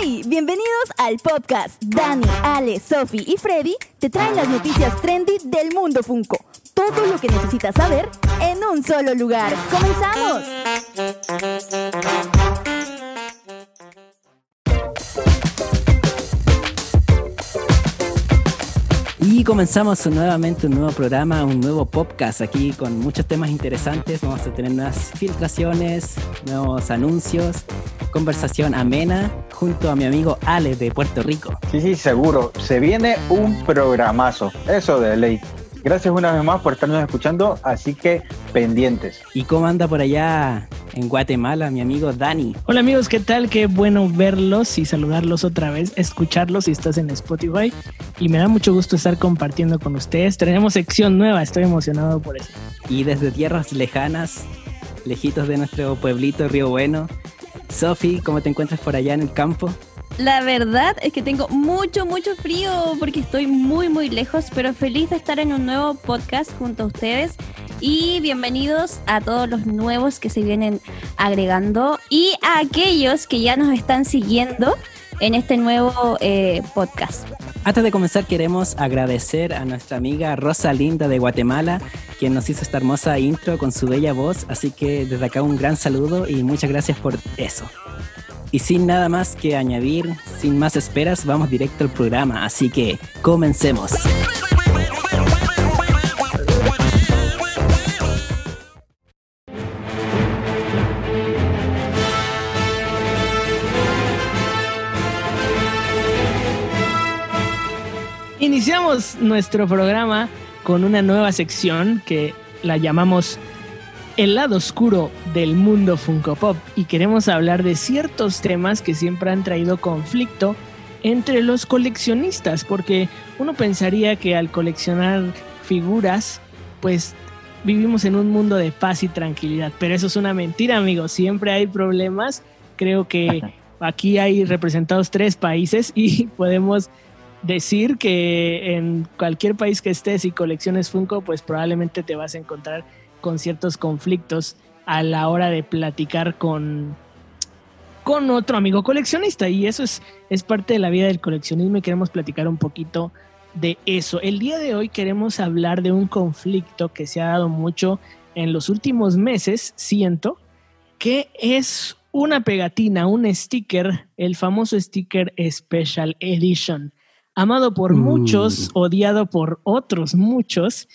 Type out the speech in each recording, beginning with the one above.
¡Hey! Bienvenidos al podcast. Dani, Ale, Sophie y Freddy te traen las noticias trendy del mundo Funko. Todo lo que necesitas saber en un solo lugar. ¡Comenzamos! Y comenzamos nuevamente un nuevo programa, un nuevo podcast aquí con muchos temas interesantes. Vamos a tener nuevas filtraciones, nuevos anuncios, conversación amena junto a mi amigo Ale de Puerto Rico. Sí, sí, seguro. Se viene un programazo. Eso de ley. Gracias una vez más por estarnos escuchando, así que pendientes. ¿Y cómo anda por allá en Guatemala, mi amigo Dani? Hola amigos, ¿qué tal? Qué bueno verlos y saludarlos otra vez, escucharlos si estás en Spotify. Y me da mucho gusto estar compartiendo con ustedes. Tenemos sección nueva, estoy emocionado por eso. Y desde tierras lejanas, lejitos de nuestro pueblito Río Bueno. Sofi, ¿cómo te encuentras por allá en el campo? La verdad es que tengo mucho, mucho frío porque estoy muy, muy lejos, pero feliz de estar en un nuevo podcast junto a ustedes. Y bienvenidos a todos los nuevos que se vienen agregando y a aquellos que ya nos están siguiendo en este nuevo eh, podcast. Antes de comenzar queremos agradecer a nuestra amiga Rosa Linda de Guatemala, quien nos hizo esta hermosa intro con su bella voz, así que desde acá un gran saludo y muchas gracias por eso. Y sin nada más que añadir, sin más esperas, vamos directo al programa, así que comencemos. Iniciamos nuestro programa con una nueva sección que la llamamos el lado oscuro del mundo Funko Pop y queremos hablar de ciertos temas que siempre han traído conflicto entre los coleccionistas, porque uno pensaría que al coleccionar figuras, pues vivimos en un mundo de paz y tranquilidad, pero eso es una mentira, amigos, siempre hay problemas. Creo que aquí hay representados tres países y podemos decir que en cualquier país que estés y colecciones Funko, pues probablemente te vas a encontrar con ciertos conflictos a la hora de platicar con, con otro amigo coleccionista. Y eso es, es parte de la vida del coleccionismo y queremos platicar un poquito de eso. El día de hoy queremos hablar de un conflicto que se ha dado mucho en los últimos meses, siento, que es una pegatina, un sticker, el famoso sticker Special Edition, amado por muchos, odiado por otros muchos,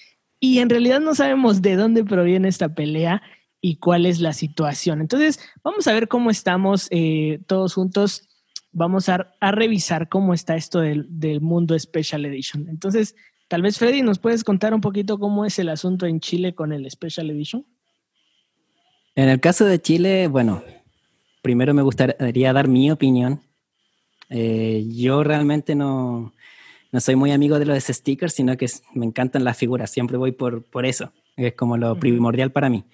y en realidad no sabemos de dónde proviene esta pelea y cuál es la situación. Entonces, vamos a ver cómo estamos eh, todos juntos. Vamos a, revisar cómo está esto del, del, mundo Special Edition. Entonces, tal vez Freddy, ¿nos puedes contar un poquito cómo es el asunto en Chile con el Special Edition? En el caso de Chile, bueno, primero me gustaría dar mi opinión. Eh, yo realmente no, no soy muy amigo de los stickers, sino que me encantan las figuras, siempre voy por, por eso, es como lo primordial para mí.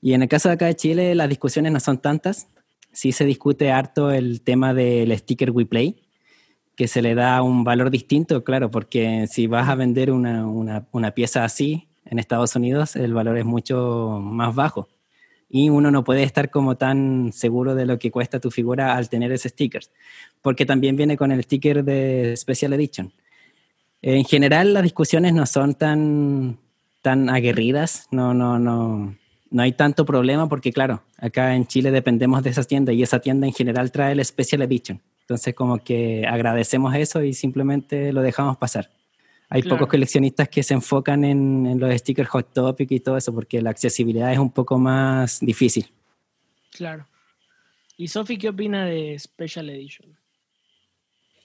Y en el caso de acá de Chile, las discusiones no son tantas, sí se discute harto el tema del sticker WePlay, que se le da un valor distinto, claro, porque si vas a vender una, una, una pieza así en Estados Unidos, el valor es mucho más bajo y uno no puede estar como tan seguro de lo que cuesta tu figura al tener ese sticker, porque también viene con el sticker de Special Edition. En general las discusiones no son tan, tan aguerridas, no, no, no, no hay tanto problema porque claro, acá en Chile dependemos de esa tienda y esa tienda en general trae el Special Edition. Entonces como que agradecemos eso y simplemente lo dejamos pasar. Hay Claro. pocos coleccionistas que se enfocan en, en los stickers Hot Topic y todo eso porque la accesibilidad es un poco más difícil. Claro. ¿Y Sofi qué opina de Special Edition?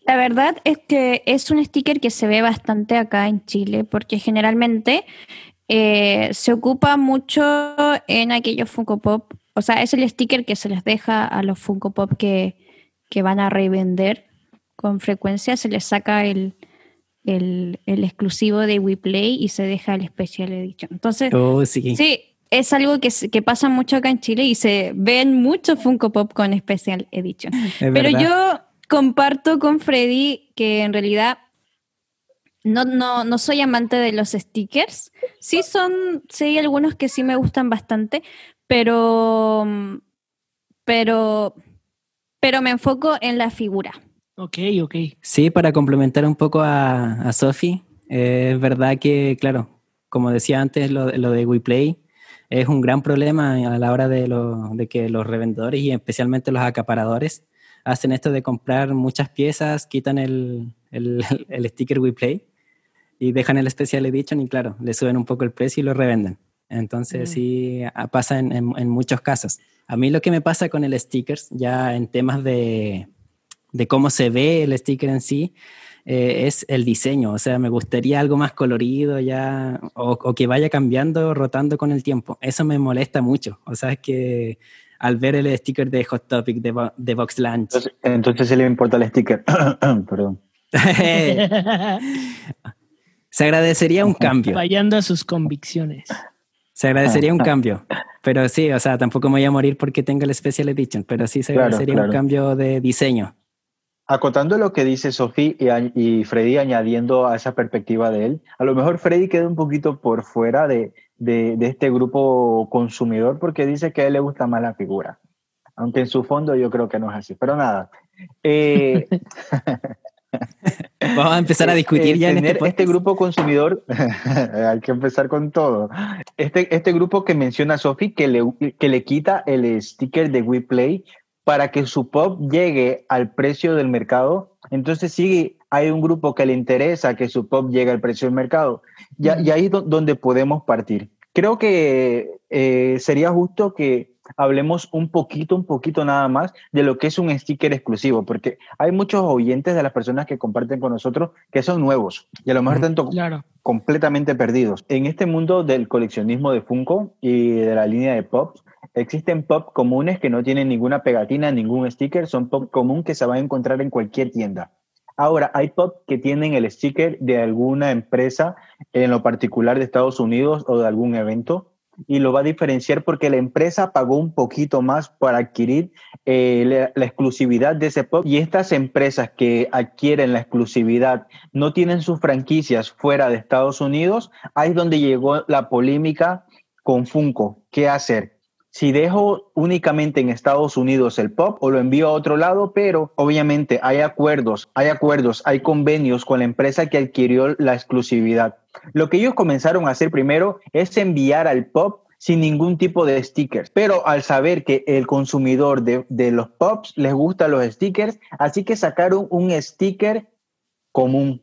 La verdad es que es un sticker que se ve bastante acá en Chile porque generalmente eh, se ocupa mucho en aquellos Funko Pop. O sea, es el sticker que se les deja a los Funko Pop que, que van a revender con frecuencia. Se les saca el, el, el exclusivo de WePlay y se deja el Special Edition. Entonces, Oh, sí. Sí, es algo que, que pasa mucho acá en Chile y se ven muchos Funko Pop con Special Edition. es Pero verdad. yo comparto con Freddy que en realidad no, no, no soy amante de los stickers. Sí son, sí hay algunos que sí me gustan bastante, pero, pero pero me enfoco en la figura. Ok, ok. Sí, para complementar un poco a, a Sophie, eh, es verdad que, claro, como decía antes, lo, lo de WePlay es un gran problema a la hora de, lo, de que los revendedores y especialmente los acaparadores hacen esto de comprar muchas piezas, quitan el, el, el sticker WePlay y dejan el Special Edition y claro, le suben un poco el precio y lo revenden. Entonces Mm. sí ah, pasa en, en- en muchos casos. A mí lo que me pasa con el stickers, ya en temas de, de cómo se ve el sticker en sí, eh, es el diseño. O sea, me gustaría algo más colorido ya, o, o que vaya cambiando, rotando con el tiempo. Eso me molesta mucho. O sea, es que al ver el sticker de Hot Topic, de, Bo- de Box Lunch, Entonces, entonces sí le importa el sticker. Perdón. se agradecería un cambio. Fallando a sus convicciones. Se agradecería un cambio. Pero sí, o sea, tampoco me voy a morir porque tenga el Special Edition, pero sí se Claro, agradecería claro. un cambio de diseño. Acotando lo que dice Sofía y, y Freddy añadiendo a esa perspectiva de él, a lo mejor Freddy queda un poquito por fuera de, de- de este grupo consumidor porque dice que a él le gusta más la figura. Aunque en su fondo yo creo que no es así. Pero nada. Eh, Vamos a empezar a discutir eh, ya en tener este, este grupo consumidor, hay que empezar con todo. Este, este grupo que menciona Sofi, que le, que le quita el sticker de WePlay para que su pop llegue al precio del mercado. Entonces sí hay un grupo que le interesa que su pop llegue al precio del mercado. Ujú. Y ahí es do- donde podemos partir. Creo que eh, sería justo que hablemos un poquito, un poquito nada más de lo que es un sticker exclusivo, porque hay muchos oyentes de las personas que comparten con nosotros que son nuevos y a lo mejor tanto Claro. completamente perdidos. En este mundo del coleccionismo de Funko y de la línea de pops, existen pop comunes que no tienen ninguna pegatina, ningún sticker, son pop común que se van a encontrar en cualquier tienda. Ahora, hay pop que tienen el sticker de alguna empresa, en lo particular de Estados Unidos o de algún evento, y lo va a diferenciar porque la empresa pagó un poquito más para adquirir eh, la, la exclusividad de ese pop. Y estas empresas que adquieren la exclusividad no tienen sus franquicias fuera de Estados Unidos, ahí es donde llegó la polémica con Funko. ¿Qué hacer? Si dejo únicamente en Estados Unidos el pop o lo envío a otro lado, pero obviamente hay acuerdos, hay acuerdos, hay convenios con la empresa que adquirió la exclusividad. Lo que ellos comenzaron a hacer primero es enviar al pop sin ningún tipo de stickers. Pero al saber que el consumidor de, de los pops les gustan los stickers, así que sacaron un sticker común,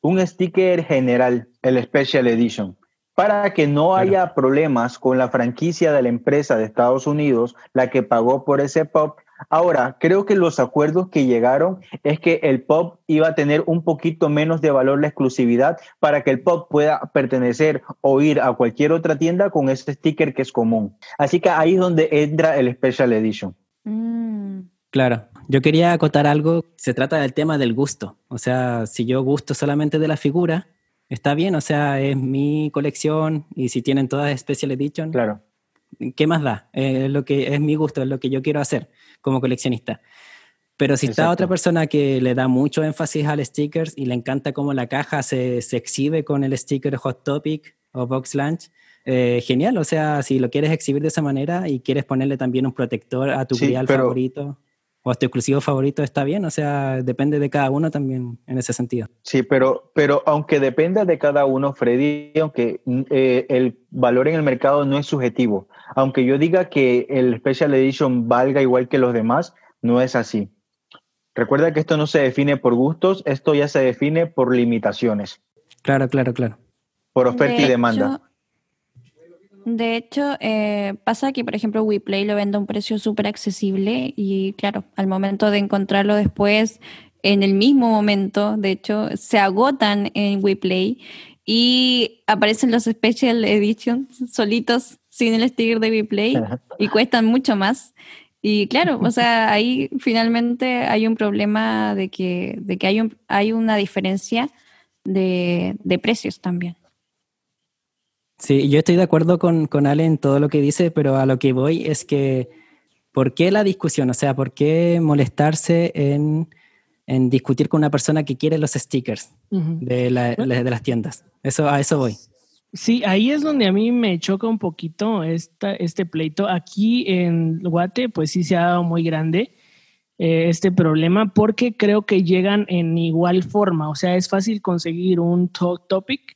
un sticker general, el Special Edition, para que no Claro. haya problemas con la franquicia de la empresa de Estados Unidos, la que pagó por ese pop. Ahora, creo que los acuerdos que llegaron es que el pop iba a tener un poquito menos de valor la exclusividad para que el pop pueda pertenecer o ir a cualquier otra tienda con ese sticker que es común. Así que ahí es donde entra el Special Edition. Mm. Claro, yo quería acotar algo, se trata del tema del gusto, o sea, si yo gusto solamente de la figura, está bien, o sea, es mi colección y si tienen todas Special Edition, Claro. ¿qué más da? Eh, Es lo que es mi gusto, es lo que yo quiero hacer como coleccionista. Pero si está otra persona que le da mucho énfasis al stickers y le encanta cómo la caja se, se exhibe con el sticker Hot Topic o Box Lunch, eh, genial, o sea, si lo quieres exhibir de esa manera y quieres ponerle también un protector a tu Sí, grial favorito o a tu exclusivo favorito, está bien, o sea, depende de cada uno también en ese sentido. Sí, pero, pero aunque dependa de cada uno, Freddy, aunque eh, el valor en el mercado no es subjetivo, aunque yo diga que el Special Edition valga igual que los demás, no es así. Recuerda que esto no se define por gustos, esto ya se define por limitaciones, Claro, claro, claro. por oferta De y demanda. hecho- de hecho, eh, pasa que, por ejemplo, WePlay lo vende a un precio súper accesible y, claro, al momento de encontrarlo después, en el mismo momento, de hecho, se agotan en WePlay y aparecen los Special Editions solitos sin el sticker de WePlay y cuestan mucho más. Y claro, o sea, ahí finalmente hay un problema de que, de que hay, un, hay una diferencia de, de precios también. Sí, yo estoy de acuerdo con, con Ale en todo lo que dice, pero a lo que voy es que, ¿por qué la discusión? O sea, ¿por qué molestarse en, en discutir con una persona que quiere los stickers de, la- la- de las tiendas? Eso, a eso voy. Sí, ahí es donde a mí me choca un poquito esta, este pleito. Aquí en Guate, pues sí se ha dado muy grande. eh, este problema porque creo que llegan en igual forma. O sea, es fácil conseguir un Talk Topic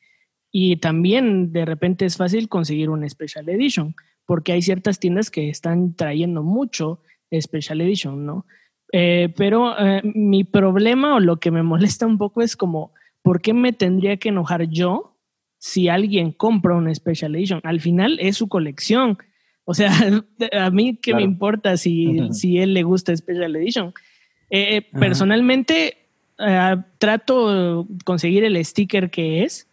y también de repente es fácil conseguir un Special Edition porque hay ciertas tiendas que están trayendo mucho Special Edition, ¿no? Eh, pero eh, mi problema o lo que me molesta un poco es como, ¿por qué me tendría que enojar yo si alguien compra un Special Edition? Al final es su colección. O sea, a mí qué me importa si, si él le gusta Special Edition. Eh, personalmente trato de conseguir el sticker que es,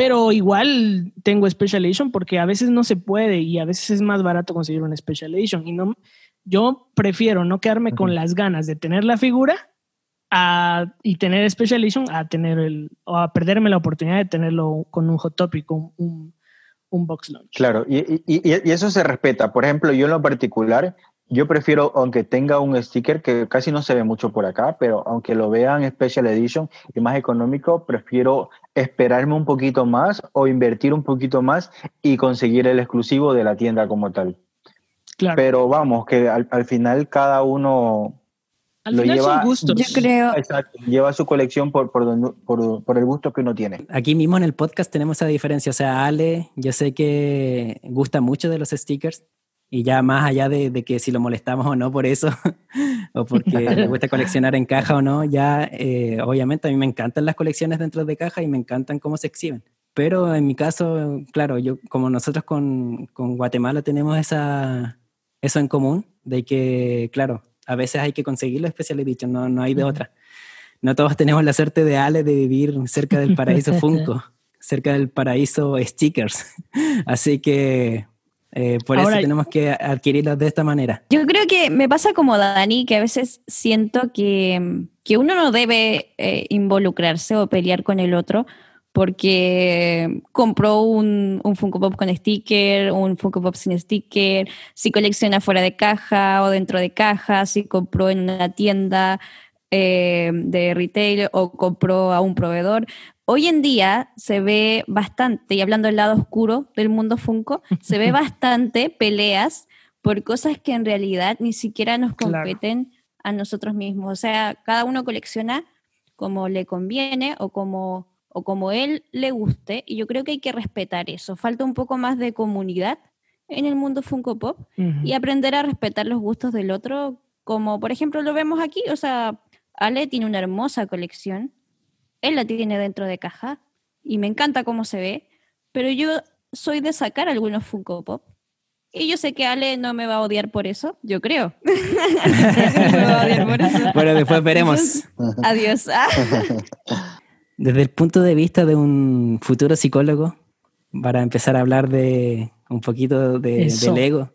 pero igual tengo Special Edition porque a veces no se puede y a veces es más barato conseguir un Special Edition. Y no, yo prefiero no quedarme con las ganas de tener la figura y tener Special Edition a tener el, o a perderme la oportunidad de tenerlo con un Hot Topic, un, un, un box launch. Claro, y, y, y, eso se respeta. Por ejemplo, yo en lo particular, yo prefiero, aunque tenga un sticker que casi no se ve mucho por acá, pero aunque lo vean Special Edition y más económico, prefiero esperarme un poquito más o invertir un poquito más y conseguir el exclusivo de la tienda como tal. Pero vamos, que al, final cada uno lo lleva, Yo creo. lleva su colección por, por, por, el gusto que uno tiene. Aquí mismo en el podcast tenemos esa diferencia. O sea, Ale, yo sé que gusta mucho de los stickers. Y ya más allá de, de que si lo molestamos o no por eso, o porque le gusta coleccionar en caja o no, ya eh, obviamente a mí me encantan las colecciones dentro de caja y me encantan cómo se exhiben. Pero en mi caso, claro, yo como nosotros con, con Guatemala tenemos esa, eso en común, de que, claro, a veces hay que conseguirlo especial dicho, no, no hay de otra. No todos tenemos la suerte de Ale de vivir cerca del paraíso Funko, cerca del paraíso stickers. Así que eh, por eso tenemos que adquirirlos de esta manera. Yo creo que me pasa como Dani, que a veces siento que, que uno no debe eh, involucrarse o pelear con el otro, porque compró un, un, Funko Pop con sticker, un Funko Pop sin sticker, si colecciona fuera de caja o dentro de caja, si compró en una tienda eh, de retail o compró a un proveedor. Hoy en día se ve bastante, y hablando del lado oscuro del mundo Funko, se ve bastante peleas por cosas que en realidad ni siquiera nos competen a nosotros mismos. O sea, cada uno colecciona como le conviene o como o como él le guste, y yo creo que hay que respetar eso. Falta un poco más de comunidad en el mundo Funko Pop y aprender a respetar los gustos del otro, como por ejemplo lo vemos aquí, o sea, Ale tiene una hermosa colección, él la tiene dentro de caja y me encanta cómo se ve, pero yo soy de sacar algunos Funko Pop. Y yo sé que Ale no me va a odiar por eso, yo creo. Bueno, después veremos. adiós. Desde el punto de vista de un futuro psicólogo, para empezar a hablar de un poquito de, del ego,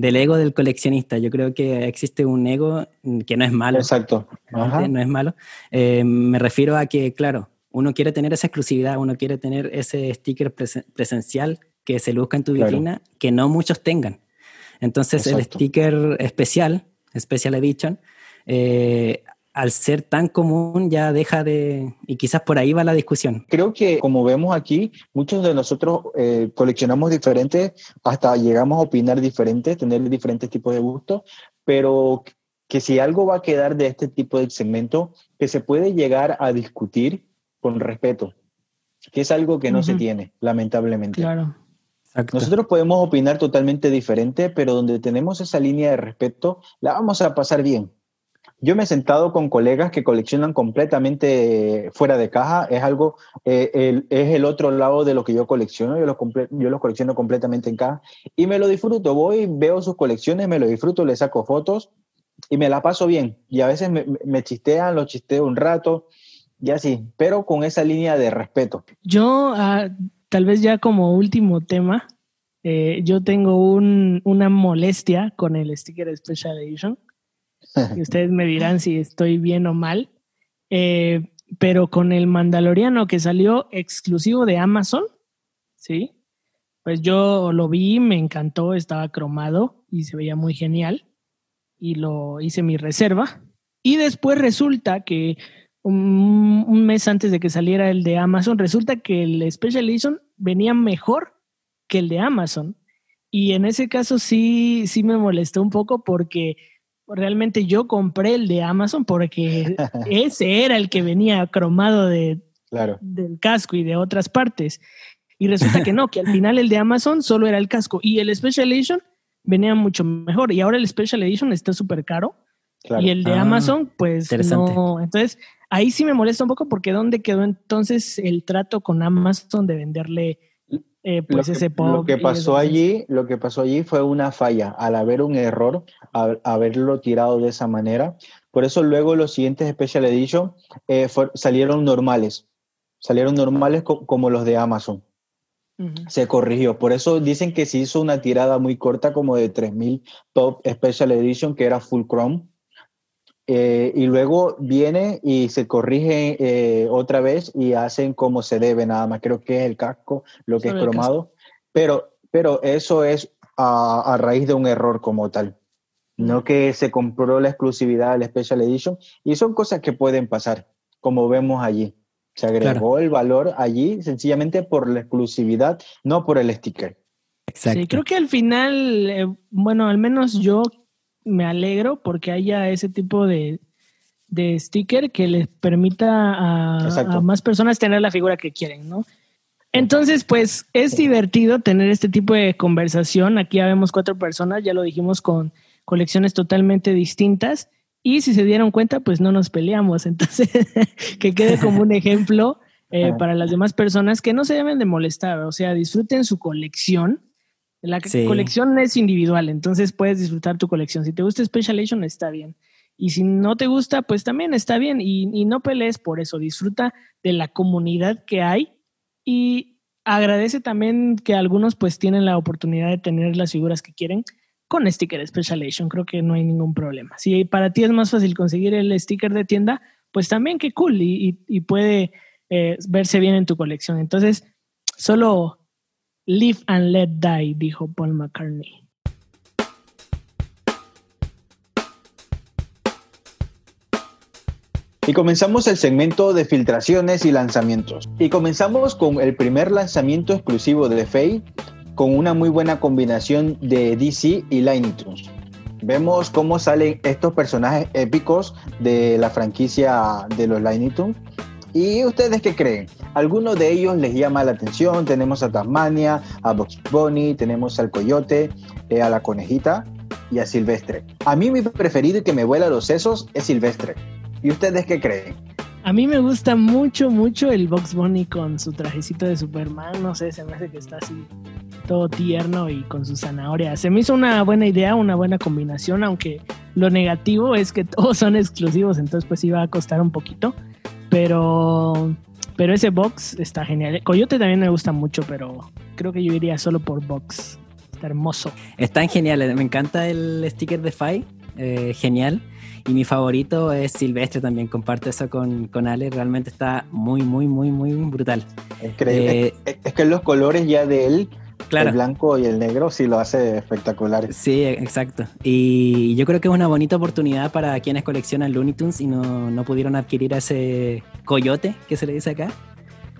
del ego del coleccionista. Yo creo que existe un ego que no es malo. Exacto. No es malo. Eh, me refiero a que, claro, uno quiere tener esa exclusividad, uno quiere tener ese sticker presencial que se luzca en tu vitrina, que no muchos tengan. Entonces, el sticker especial, Special Edition, eh, al ser tan común ya deja de... Y quizás por ahí va la discusión. Creo que como vemos aquí, muchos de nosotros eh, coleccionamos diferentes, hasta llegamos a opinar diferentes, tener diferentes tipos de gustos, pero que si algo va a quedar de este tipo de segmento, que se puede llegar a discutir con respeto, que es algo que no se tiene, lamentablemente. Claro. Nosotros podemos opinar totalmente diferente, pero donde tenemos esa línea de respeto, la vamos a pasar bien. Yo me he sentado con colegas que coleccionan completamente fuera de caja. Es algo, eh, es el otro lado de lo que yo colecciono. Yo los, yo los colecciono completamente en caja y me lo disfruto. Voy, veo sus colecciones, me lo disfruto, le saco fotos y me la paso bien. Y a veces me, me chistean, lo chisteo un rato y así, pero con esa línea de respeto. Yo, ah, tal vez ya como último tema, eh, yo tengo un, una molestia con el sticker Special Edition y ustedes me dirán si estoy bien o mal. Eh, pero con el Mandaloriano que salió exclusivo de Amazon, ¿sí? Pues yo lo vi, me encantó, estaba cromado y se veía muy genial. Y lo hice mi reserva. Y después resulta que un, un mes antes de que saliera el de Amazon, resulta que el Special Edition venía mejor que el de Amazon. Y en ese caso sí, sí me molestó un poco porque realmente yo compré el de Amazon porque ese era el que venía cromado de, Claro. del casco y de otras partes. Y resulta que no, que al final el de Amazon solo era el casco y el Special Edition venía mucho mejor. Y ahora el Special Edition está súper caro claro. y el de Ah, Amazon, pues no. Entonces, ahí sí me molesta un poco porque ¿dónde quedó entonces el trato con Amazon de venderle eh, pues lo, que, ese pop? lo que pasó allí, lo que pasó allí fue una falla al haber un error, al haberlo tirado de esa manera. Por eso luego los siguientes Special Edition eh, fue- salieron normales, salieron normales co- como los de Amazon. Se corrigió. Por eso dicen que se hizo una tirada muy corta, como de 3000 Top Special Edition, que era full chrome. Eh, y luego viene y se corrige eh, otra vez y hacen como se debe, nada más. Creo que es el casco lo que Solo es cromado. Pero, pero eso es a, a raíz de un error como tal. No que se compró la exclusividad del Special Edition. Y son cosas que pueden pasar, como vemos allí. Se agregó el valor allí sencillamente por la exclusividad, no por el sticker. Exacto. Sí, creo que al final, eh, bueno, al menos yo me alegro porque haya ese tipo de, de sticker que les permita a, más personas tener la figura que quieren, ¿no? Entonces, pues es divertido tener este tipo de conversación. Aquí ya vemos cuatro personas, ya lo dijimos con colecciones totalmente distintas. Y si se dieron cuenta, pues no nos peleamos. Entonces, que quede como un ejemplo eh, para las demás personas que no se deben de molestar. O sea, disfruten su colección. La Sí. colección es individual, entonces puedes disfrutar tu colección. Si te gusta Special Edition, está bien. Y si no te gusta, pues también está bien. Y, y no pelees por eso. Disfruta de la comunidad que hay y agradece también que algunos pues tienen la oportunidad de tener las figuras que quieren con sticker Special Edition. Creo que no hay ningún problema. Si para ti es más fácil conseguir el sticker de tienda, pues también qué cool y, y- y puede eh, verse bien en tu colección. Entonces, solo live and let die, dijo Paul McCartney. Y comenzamos el segmento de filtraciones y lanzamientos. Y comenzamos con el primer lanzamiento exclusivo de Faye, con una muy buena combinación de DC y Looney Tunes. Vemos cómo salen estos personajes épicos de la franquicia de los Looney Tunes. ¿Y ustedes qué creen? ¿Alguno de ellos les llama la atención? Tenemos a Tasmania, a Box Bunny, tenemos al Coyote, eh, a la Conejita y a Silvestre. A mí mi preferido y que me vuela los sesos es Silvestre. ¿Y ustedes qué creen? A mí me gusta mucho, mucho el Box Bunny con su trajecito de Superman. No sé, se me hace que está así todo tierno y con su zanahoria. Se me hizo una buena idea, una buena combinación, aunque lo negativo es que todos son exclusivos, entonces pues iba a costar un poquito. Pero, pero ese box está genial. Coyote también me gusta mucho, pero creo que yo iría solo por box. Está hermoso. Están geniales. Me encanta el sticker de Fai. eh, genial. Y mi favorito es Silvestre también. Comparto eso con, con Ale. Realmente está muy, muy, muy, muy brutal. Increíble. Eh, es, es que los colores ya de él, Claro. el blanco y el negro, sí lo hace espectacular. Sí, exacto. Y yo creo que es una bonita oportunidad para quienes coleccionan Looney Tunes y no, no pudieron adquirir a ese coyote que se le dice acá,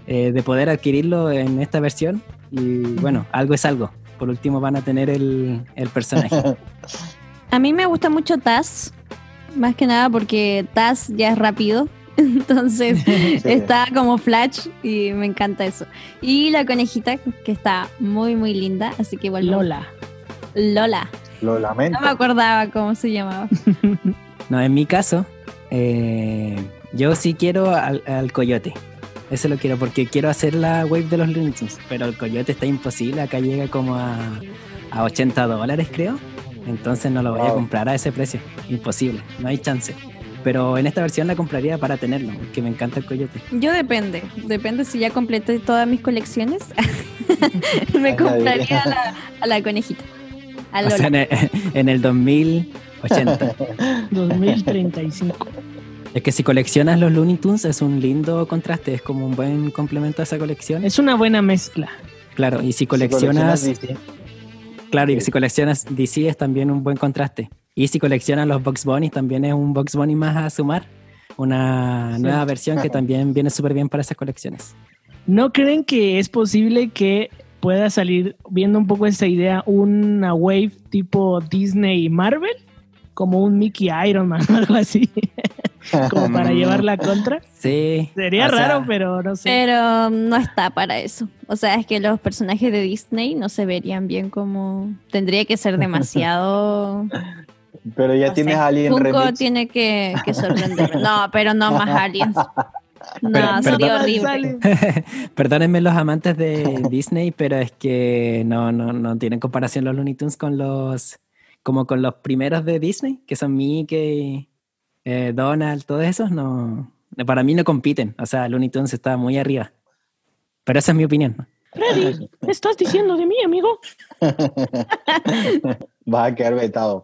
eh, de poder adquirirlo en esta versión. Y bueno, algo es algo. Por último van a tener el, el personaje. A mí me gusta mucho Taz, más que nada porque Taz ya es rápido. Entonces está como Flash y me encanta eso. Y la conejita que está muy, muy linda. Así que igual. Lola. Lola. Lo lamento. No me acordaba cómo se llamaba. No, en mi caso, eh, yo sí quiero al, al coyote. Eso lo quiero porque quiero hacer la wave de los Looney Tunes, pero el coyote está imposible. Acá llega como a, a 80 dólares, creo. Entonces no lo voy a comprar a ese precio. Imposible, no hay chance. Pero en esta versión la compraría para tenerlo, porque me encanta el coyote. Yo depende. Depende si ya completé todas mis colecciones. me compraría a la, a la conejita. A O sea, en el, en el 2080. 2035. es que si coleccionas los Looney Tunes es un lindo contraste, es como un buen complemento a esa colección. Es una buena mezcla. Claro, y si Si coleccionas DC, Claro, y si coleccionas DC es también un buen contraste. Y si coleccionas los Box Bunny también es un Box Bunny más a sumar. Una Sí. nueva versión que también viene súper bien para esas colecciones. ¿No creen que es posible que pueda salir, viendo un poco esta idea, una wave tipo Disney y Marvel? como un Mickey Iron Man o algo así, como para llevar la contra. Sí. Sería o sea, raro, pero no sé. Pero no está para eso. O sea, es que los personajes de Disney no se verían bien como... Tendría que ser demasiado... Pero ya no tienes sé. Alien Funko Remix. tiene que, que sorprenderme. No, pero no más aliens. No, Pero- sería perdón. horrible. Perdónenme los amantes de Disney, pero es que no, no, no tienen comparación los Looney Tunes con los, como con los primeros de Disney, que son Mickey, eh, Donald, todos esos, no, para mí no compiten. O sea, Looney Tunes está muy arriba. Pero esa es mi opinión. Freddy, ¿qué estás diciendo de mí, amigo? Vas a quedar vetado.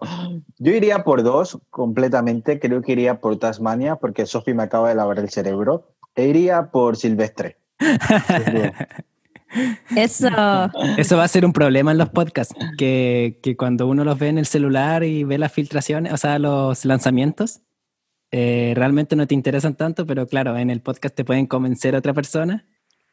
Yo iría por dos completamente. Creo que iría por Tasmania porque Sophie me acaba de lavar el cerebro. E iría por Silvestre. Eso. Eso va a ser un problema en los podcasts, que, que cuando uno los ve en el celular y ve las filtraciones, o sea, los lanzamientos, eh, realmente no te interesan tanto, pero claro, en el podcast te pueden convencer a otra persona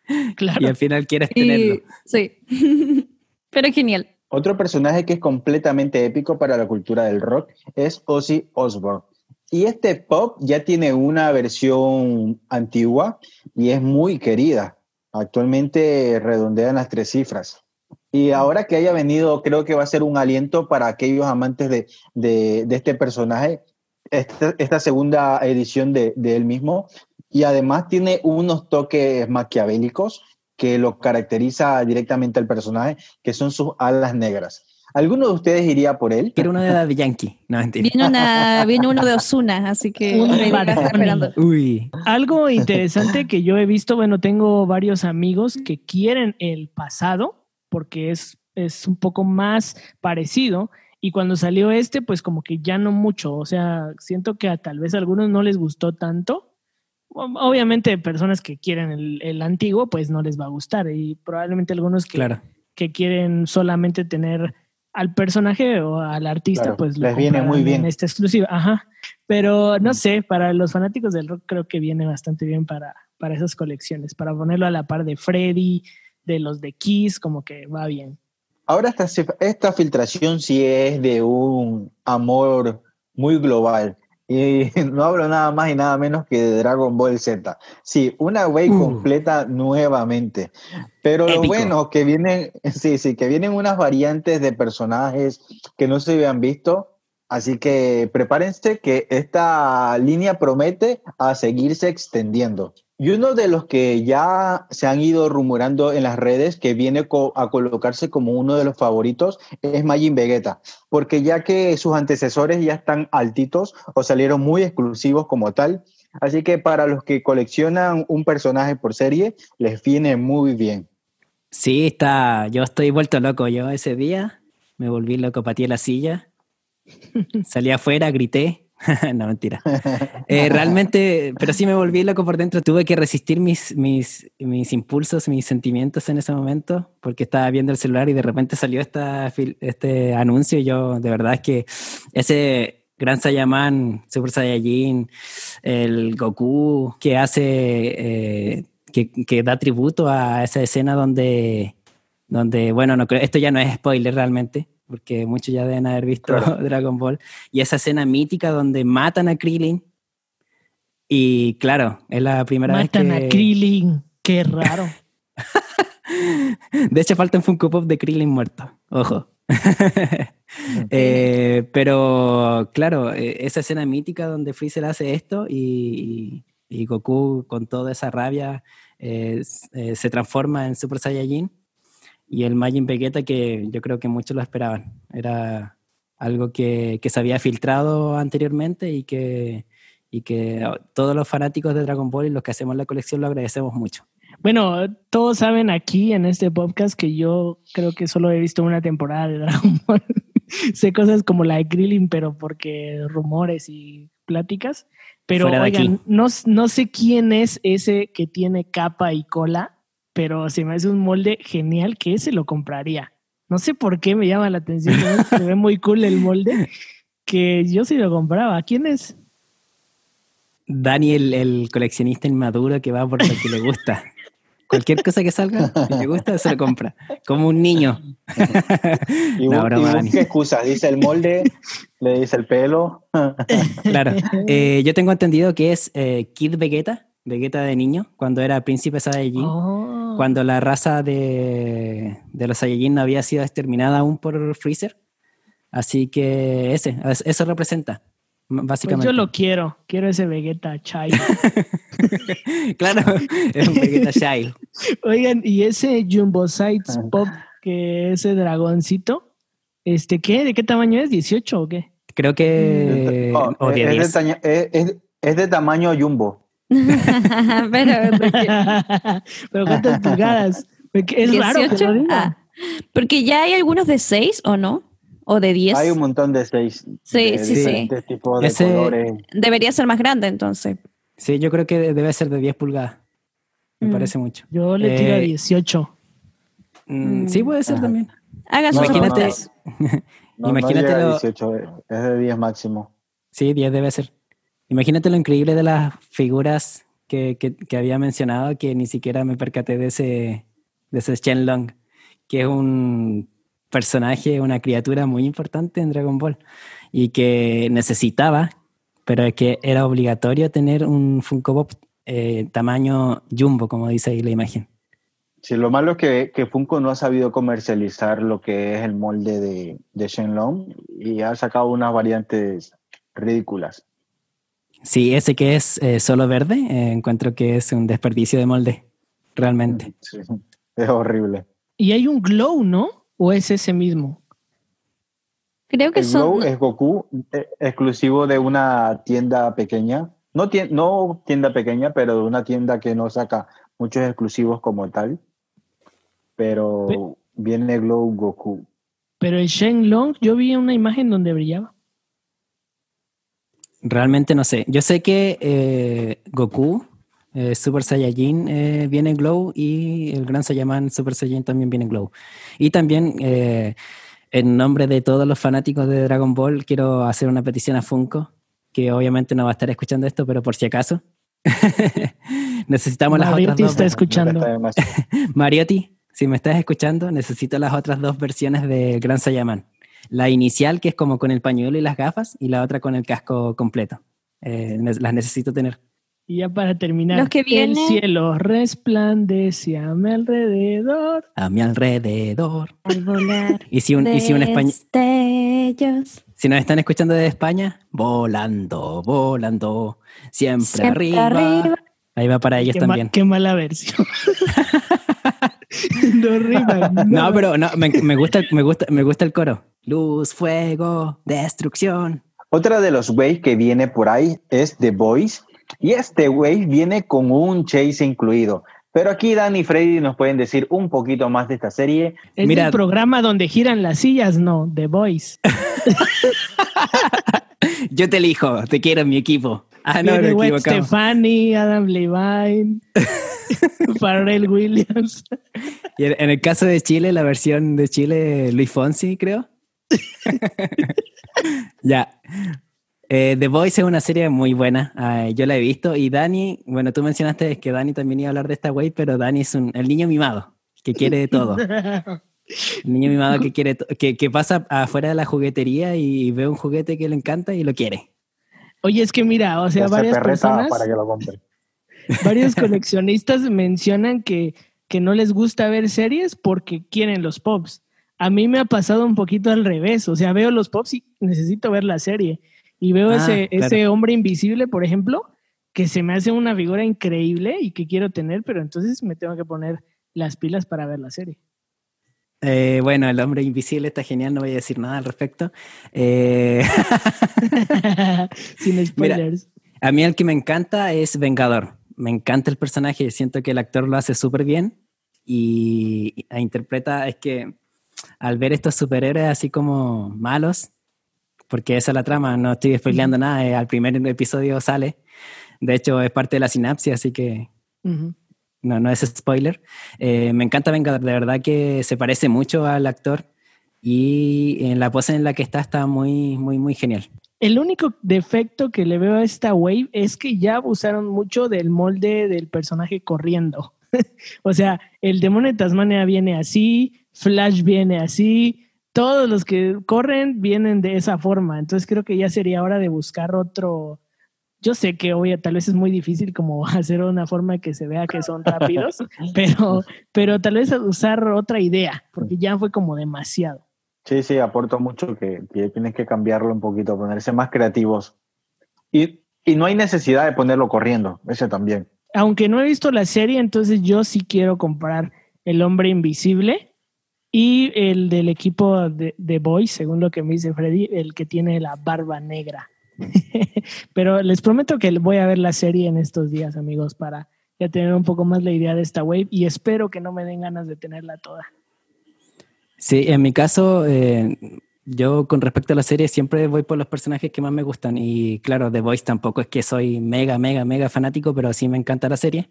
y Claro. al final quieres tenerlo. Y, sí. Pero genial. Otro personaje que es completamente épico para la cultura del rock es Ozzy Osbourne. Y este pop ya tiene una versión antigua y es muy querida. Actualmente redondean las tres cifras. Y ahora que haya venido, creo que va a ser un aliento para aquellos amantes de, de- de este personaje, esta, esta segunda edición de, de él mismo. Y además tiene unos toques maquiavélicos que lo caracteriza directamente al personaje, que son sus alas negras. ¿Alguno de ustedes iría por él? Quiero uno de Daddy Yankee. No, mentira. Viene, una, viene uno de Osuna, así que esperando. Uy, Algo interesante que yo he visto, bueno, tengo varios amigos que quieren el pasado porque es, es un poco más parecido y cuando salió este, pues como que ya no mucho, o sea, siento que a tal vez a algunos no les gustó tanto. Obviamente personas que quieren el, el antiguo, pues no les va a gustar y probablemente algunos que, claro. que quieren solamente tener al personaje o al artista, Claro, pues lo les viene muy bien. en esta exclusiva. Ajá. Pero no Mm. sé, para los fanáticos del rock creo que viene bastante bien para, para esas colecciones, para ponerlo a la par de Freddy, de los de Kiss, como que va bien. Ahora esta, esta filtración sí es de un amor muy global. Y no hablo nada más y nada menos que de Dragon Ball Z. Sí, una wave Uh. completa nuevamente. Pero lo bueno que vienen, sí, sí, que vienen unas variantes de personajes que no se habían visto. Así que prepárense que esta línea promete a seguirse extendiendo. Y uno de los que ya se han ido rumorando en las redes que viene a colocarse como uno de los favoritos es Majin Vegeta, porque ya que sus antecesores ya están altitos o salieron muy exclusivos como tal, así que para los que coleccionan un personaje por serie, les viene muy bien. Sí, está. Yo estoy vuelto loco. Yo ese día me volví loco, pateé la silla, salí afuera, grité. no, mentira. Eh, realmente, pero sí me volví loco por dentro. Tuve que resistir mis, mis, mis impulsos, mis sentimientos en ese momento, porque estaba viendo el celular y de repente salió este anuncio. Y yo, de verdad, es que ese Gran Saiyaman, Super Saiyajin, el Goku que hace, eh, que, que da tributo a esa escena donde, donde bueno, no creo, esto ya no es spoiler realmente, porque muchos ya deben haber visto Claro. Dragon Ball, y esa escena mítica donde matan a Krillin, y claro, es la primera Matan vez que... a Krillin, qué raro. De hecho, falta un Funko Pop de Krillin muerto. Ojo. Eh, pero claro, eh, esa escena mítica donde Freezer hace esto y, Goku con toda esa rabia eh, eh, se transforma en Super Saiyajin y el Majin Vegeta que yo creo que muchos lo esperaban. Era algo que, que se había filtrado anteriormente y que, y que todos los fanáticos de Dragon Ball y los que hacemos la colección lo agradecemos mucho. Bueno, todos saben aquí en este podcast que yo creo que solo he visto una temporada de Dragon Ball. sé cosas como la de Krillin, pero porque rumores y pláticas. Pero oigan, no, no sé quién es ese que tiene capa y cola, pero se me hace un molde genial que ese lo compraría. No sé por qué me llama la atención, ¿no? se ve muy cool el molde, que yo sí lo compraba. ¿Quién es? Dani, el, coleccionista inmaduro que va por lo que le gusta. Cualquier cosa que salga, si le gusta, se lo compra. Como un niño. Y, No, broma, y busca excusas. Dice el molde, le dice el pelo. Claro. Eh, yo tengo entendido que es eh, Kid Vegeta, Vegeta de niño, cuando era príncipe Saiyajin. Oh. Cuando la raza de, de los Saiyajin no había sido exterminada aún por Freezer. Así que ese, eso representa, Pues básicamente. yo lo quiero. Quiero ese Vegeta Chai. claro, es un Vegeta Child. Oigan, y ese Jumbo Sites Ah. Pop, que ese dragoncito, este, ¿qué? ¿De qué tamaño es? ¿18 o qué? Creo que... Oh, o es, de es de 10. taña- es- es- es de tamaño jumbo. Pero. Pero ¿cuántas pulgadas? Porque Es raro que 18? lo diga. Ah, porque ya hay algunos de 6 o no, o de 10. Hay un montón de seis. Sí, de sí, sí. tipos de Ese- colores. Debería ser más grande entonces. Sí, yo creo que debe ser de 10 pulgadas. Me Mm. parece mucho. Yo le tiro a Eh, 18. 18. Sí, puede ser Ajá. también. Haga No, Imagínate. No, Imagínate no llega a lo- 18, es de 10 máximo. Sí, 10 debe ser. Imagínate lo increíble de las figuras que, que- había mencionado, que ni siquiera me percaté de ese, de ese Shenlong, que es un personaje, una criatura muy importante en Dragon Ball y que necesitaba, pero que era obligatorio tener un Funko Pop eh, tamaño jumbo, como dice ahí la imagen. Sí, lo malo es que, que Funko no ha sabido comercializar lo que es el molde de, de Shenlong y ha sacado unas variantes ridículas. Sí, ese que es eh, solo verde, eh, encuentro que es un desperdicio de molde, realmente. Sí, es horrible. Y hay un glow, ¿no? ¿O es ese mismo? Creo que El son. Glow es Goku eh, exclusivo de una tienda pequeña. No, tien- no tienda pequeña, pero de una tienda que no saca muchos exclusivos como tal. Pero Pe- viene Glow Goku. Pero el Shenlong, yo vi una imagen donde brillaba. Realmente no sé. Yo sé que eh, Goku, eh, Super Saiyajin, eh, viene en Glow y el Gran Saiyaman Super Saiyajin también viene en Glow. Y también, eh, en nombre de todos los fanáticos de Dragon Ball, quiero hacer una petición a Funko, que obviamente no va a estar escuchando esto, pero por si acaso. Necesitamos las otras Mariotti dos. está escuchando. Mariotti, si me estás escuchando, necesito las otras dos versiones del Gran Saiyaman. La inicial, que es como con el pañuelo y las gafas, y la otra con el casco completo. Eh, las necesito tener. Y ya para terminar, Los que el vienen- cielo resplandece a mi alrededor. A mi alrededor. Al volar. Y si un, y si un español, si nos están escuchando desde España, volando, volando, siempre, siempre arriba. arriba. Ahí va para ellos qué, ma- también. qué mala versión. no rima. No, pero no, me, me gusta, me, gusta, me gusta el coro. Luz, fuego, destrucción. Otra de los waves que viene por ahí es The Voice. Y este wave viene con un chase incluido. Pero aquí Dan y Freddy nos pueden decir un poquito más de esta serie. Es Mira- el programa donde giran las sillas, no, The Voice. Yo te elijo, te quiero en mi equipo. Ah, no, equivocamos. Stefani, Adam Levine, Pharrell Williams. Y en el caso de Chile, la versión de Chile, Luis Fonsi, creo. ya. Eh, The Voice es una serie muy buena. Yo la he visto. Y Dani, bueno, tú mencionaste que Dani también iba a hablar de esta wey, pero Dani es un, el niño mimado, que quiere de todo. El niño mimado que quiere que, que pasa afuera de la juguetería y ve un juguete que le encanta y lo quiere. Oye, es que mira, o sea, varias personas, para que lo compren. varios coleccionistas mencionan que, que no les gusta ver series porque quieren los pops. A mí me ha pasado un poquito al revés, o sea, veo los pops y necesito ver la serie. Y veo Ah, ese, claro. ese hombre invisible, por ejemplo, que se me hace una figura increíble y que quiero tener, pero entonces me tengo que poner las pilas para ver la serie. Eh, bueno, el hombre invisible está genial, no voy a decir nada al respecto. Eh, Sin spoilers. A mí el que me encanta es Vengador. Me encanta el personaje, siento que el actor lo hace súper bien y e interpreta, es que al ver estos superhéroes así como malos, porque esa es la trama, no estoy spoileando nada, eh, al primer episodio sale, de hecho es parte de la sinapsis, así que. No, no es spoiler. Eh, me encanta Vengador, de verdad que se parece mucho al actor y en la pose en la que está está muy, muy, muy genial. El único defecto que le veo a esta wave es que ya abusaron mucho del molde del personaje corriendo. o sea, el demonio de Tasmania viene así, Flash viene así, todos los que corren vienen de esa forma. Entonces creo que ya sería hora de buscar otro. Yo sé que hoy tal vez es muy difícil como hacer una forma que se vea que son rápidos, pero, pero tal vez usar otra idea, porque ya fue como demasiado. Sí, sí, aporto mucho que, que tienes que cambiarlo un poquito, ponerse más creativos. Y, y no hay necesidad de ponerlo corriendo, ese también. Aunque no he visto la serie, entonces yo sí quiero comprar El Hombre Invisible y el del equipo de, de Boys, según lo que me dice Freddy, el que tiene la barba negra. Pero les prometo que voy a ver la serie en estos días, amigos, para ya tener un poco más la idea de esta wave y espero que no me den ganas de tenerla toda. Sí, en mi caso, eh, yo con respecto a la serie siempre voy por los personajes que más me gustan y claro, The Voice tampoco es que soy mega, mega, mega fanático, pero sí me encanta la serie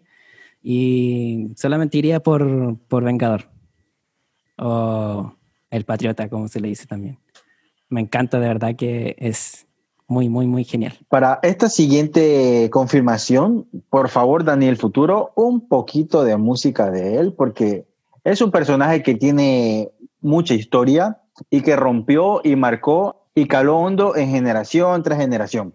y solamente iría por, por Vengador o El Patriota, como se le dice también. Me encanta de verdad que es muy, muy, muy genial. Para esta siguiente confirmación, por favor, Daniel Futuro, un poquito de música de él, porque es un personaje que tiene mucha historia y que rompió y marcó y caló hondo en generación tras generación.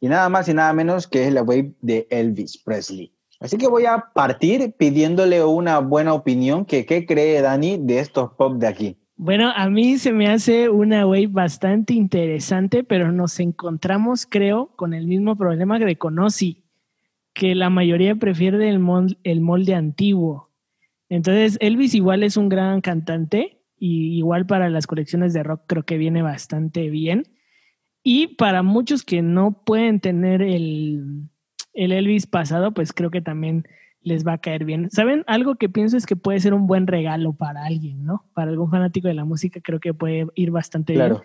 Y nada más y nada menos que es la wave de Elvis Presley. Así que voy a partir pidiéndole una buena opinión que qué cree Dani de estos pop de aquí. Bueno, a mí se me hace una wave bastante interesante, pero nos encontramos, creo, con el mismo problema que de Conosi, que la mayoría prefiere el, molde, el molde antiguo. Entonces, Elvis igual es un gran cantante, y igual para las colecciones de rock creo que viene bastante bien. Y para muchos que no pueden tener el Elvis pasado, pues creo que también les va a caer bien. ¿Saben? Algo que pienso es que puede ser un buen regalo para alguien, ¿no? Para algún fanático de la música creo que puede ir bastante bien.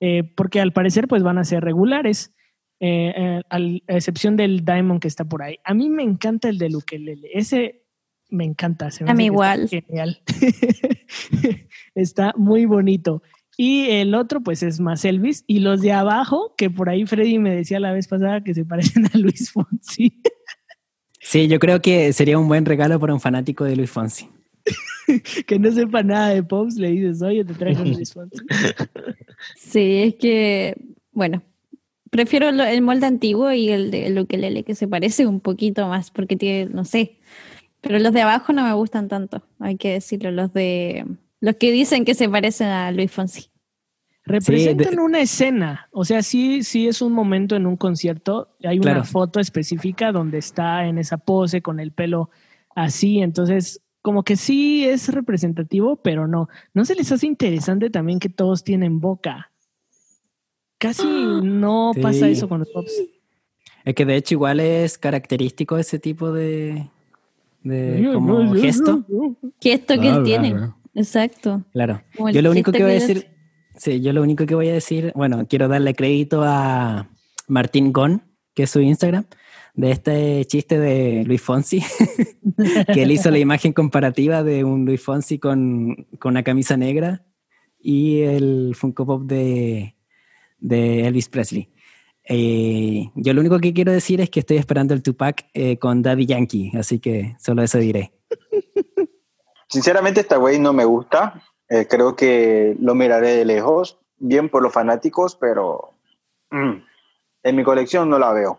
Eh, porque al parecer pues van a ser regulares, eh, eh, a excepción del Diamond que está por ahí. A mí me encanta el de Lukelele. Ese me encanta. Se me a mí igual. Genial. está muy bonito. Y el otro, pues es más Elvis. Y los de abajo, que por ahí Freddy me decía la vez pasada que se parecen a Luis Fonsi. Sí, yo creo que sería un buen regalo para un fanático de Luis Fonsi. que no sepa nada de Pops, le dices, oye, te traigo Luis Fonsi. Sí, es que, bueno, prefiero el molde antiguo y el de ukelele, que se parece un poquito más, porque tiene, no sé, pero los de abajo no me gustan tanto, hay que decirlo, los de los que dicen que se parecen a Luis Fonsi. Representan una escena, o sea, sí, sí es un momento en un concierto, hay una foto específica donde está en esa pose con el pelo así, entonces como que sí es representativo, pero no. ¿No se les hace interesante también que todos tienen boca? Casi no pasa eso con los pops. Es que de hecho igual es característico ese tipo de, de como gesto. Gesto que él tiene. Exacto. Claro. Yo lo único que voy a decir, sí, yo lo único que voy a decir, bueno, quiero darle crédito a Martín Gon, que es su Instagram, de este chiste de Luis Fonsi, que él hizo la imagen comparativa de un Luis Fonsi con, con una camisa negra y el Funko Pop de, de Elvis Presley. Eh, yo lo único que quiero decir es que estoy esperando el Tupac eh, con Daddy Yankee, así que solo eso diré. Sinceramente esta güey no me gusta, eh, creo que lo miraré de lejos, bien por los fanáticos, pero mm, en mi colección no la veo.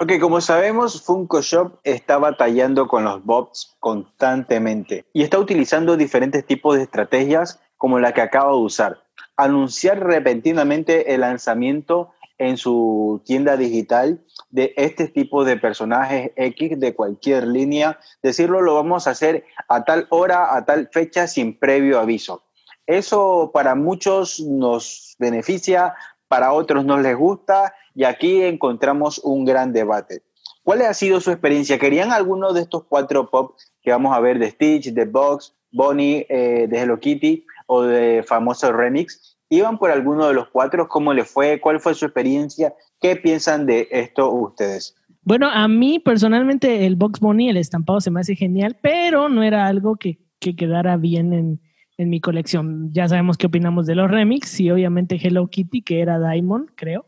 Ok, como sabemos, Funko Shop está batallando con los bots constantemente y está utilizando diferentes tipos de estrategias como la que acaba de usar. Anunciar repentinamente el lanzamiento en su tienda digital de este tipo de personajes X de cualquier línea, decirlo lo vamos a hacer a tal hora, a tal fecha, sin previo aviso. Eso para muchos nos beneficia, para otros no les gusta y aquí encontramos un gran debate. ¿Cuál ha sido su experiencia? ¿Querían alguno de estos cuatro pop que vamos a ver de Stitch, de Box, Bonnie, eh, de Hello Kitty o de famoso remix? ¿Iban por alguno de los cuatro? ¿Cómo le fue? ¿Cuál fue su experiencia? ¿Qué piensan de esto ustedes? Bueno, a mí personalmente el Box Bunny, el estampado se me hace genial, pero no era algo que, quedara bien en, en, mi colección. Ya sabemos qué opinamos de los remix y obviamente Hello Kitty, que era Diamond, creo,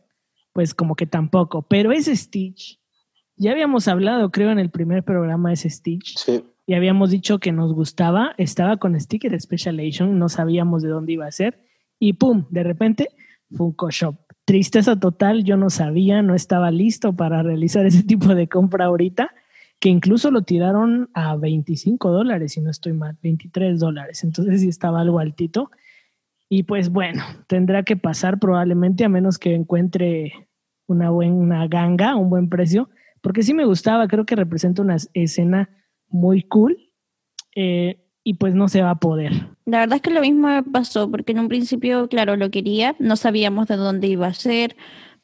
pues como que tampoco. Pero ese Stitch Ya habíamos hablado, creo, en el primer programa de ese Stitch. Sí. Y habíamos dicho que nos gustaba. Estaba con sticker Special Edition, no sabíamos de dónde iba a ser. Y pum, de repente, Funko Shop. Tristeza total, yo no sabía, no estaba listo para realizar ese tipo de compra ahorita, que incluso lo tiraron a 25 dólares, si no estoy mal, 23 dólares. Entonces sí estaba algo altito. Y pues bueno, tendrá que pasar probablemente a menos que encuentre una buena ganga, un buen precio, porque sí me gustaba, creo que representa una escena muy cool eh, y pues no se va a poder. La verdad es que lo mismo pasó, porque en un principio, claro, lo quería, no sabíamos de dónde iba a ser,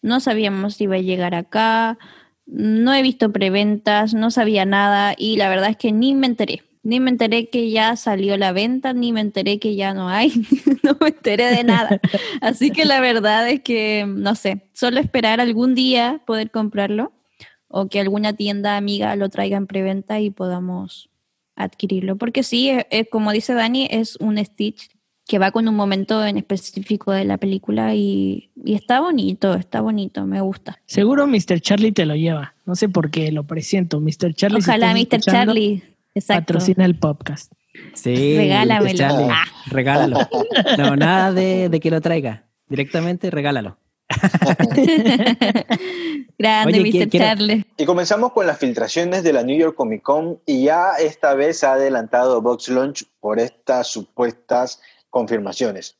no sabíamos si iba a llegar acá, no he visto preventas, no sabía nada y la verdad es que ni me enteré. Ni me enteré que ya salió la venta, ni me enteré que ya no hay, no me enteré de nada. Así que la verdad es que, no sé, solo esperar algún día poder comprarlo o que alguna tienda amiga lo traiga en preventa y podamos adquirirlo. Porque sí, es, como dice Dani, es un Stitch que va con un momento en específico de la película y, y, está bonito, está bonito, me gusta. Seguro Mr. Charlie te lo lleva, no sé por qué, lo presiento. Mr. Charlie. Ojalá Mr. Charlie Exacto. Patrocina el podcast. Sí, regálamelo. Ah. Regálalo. No, nada de, que lo traiga. Directamente regálalo. Grande, Mr. Charlie. Y comenzamos con las filtraciones de la New York Comic Con y ya esta vez ha adelantado Box Launch por estas supuestas confirmaciones.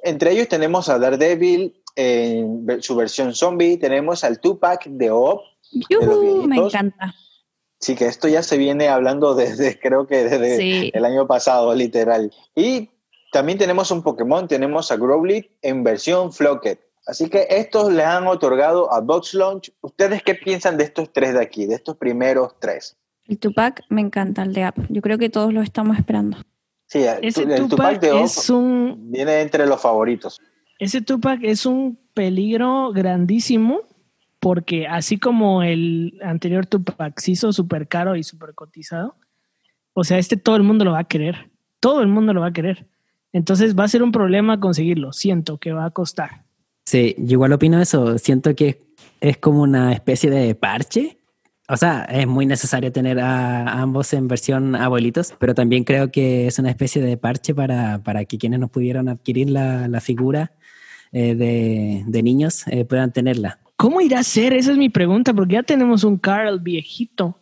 Entre ellos tenemos a Daredevil en su versión zombie, tenemos al Tupac de OP. me encanta. Sí, que esto ya se viene hablando desde, creo que desde el año pasado, literal. Y también tenemos un Pokémon, tenemos a Growlithe en versión Flocket. Así que estos le han otorgado a Box Launch. ¿Ustedes qué piensan de estos tres de aquí, de estos primeros tres? El Tupac me encanta, el de App. Yo creo que todos lo estamos esperando. Sí, el Tupac, de es un, viene entre los favoritos. Ese Tupac es un peligro grandísimo porque así como el anterior Tupac se hizo súper caro y súper cotizado, o sea, este todo el mundo lo va a querer, todo el mundo lo va a querer. Entonces va a ser un problema conseguirlo, siento que va a costar. Sí, yo igual opino eso, siento que es como una especie de parche. O sea, es muy necesario tener a ambos en versión abuelitos, pero también creo que es una especie de parche para, para que quienes no pudieron adquirir la, la figura eh, de, de, niños eh, puedan tenerla. ¿Cómo irá a ser? Esa es mi pregunta, porque ya tenemos un Carl viejito.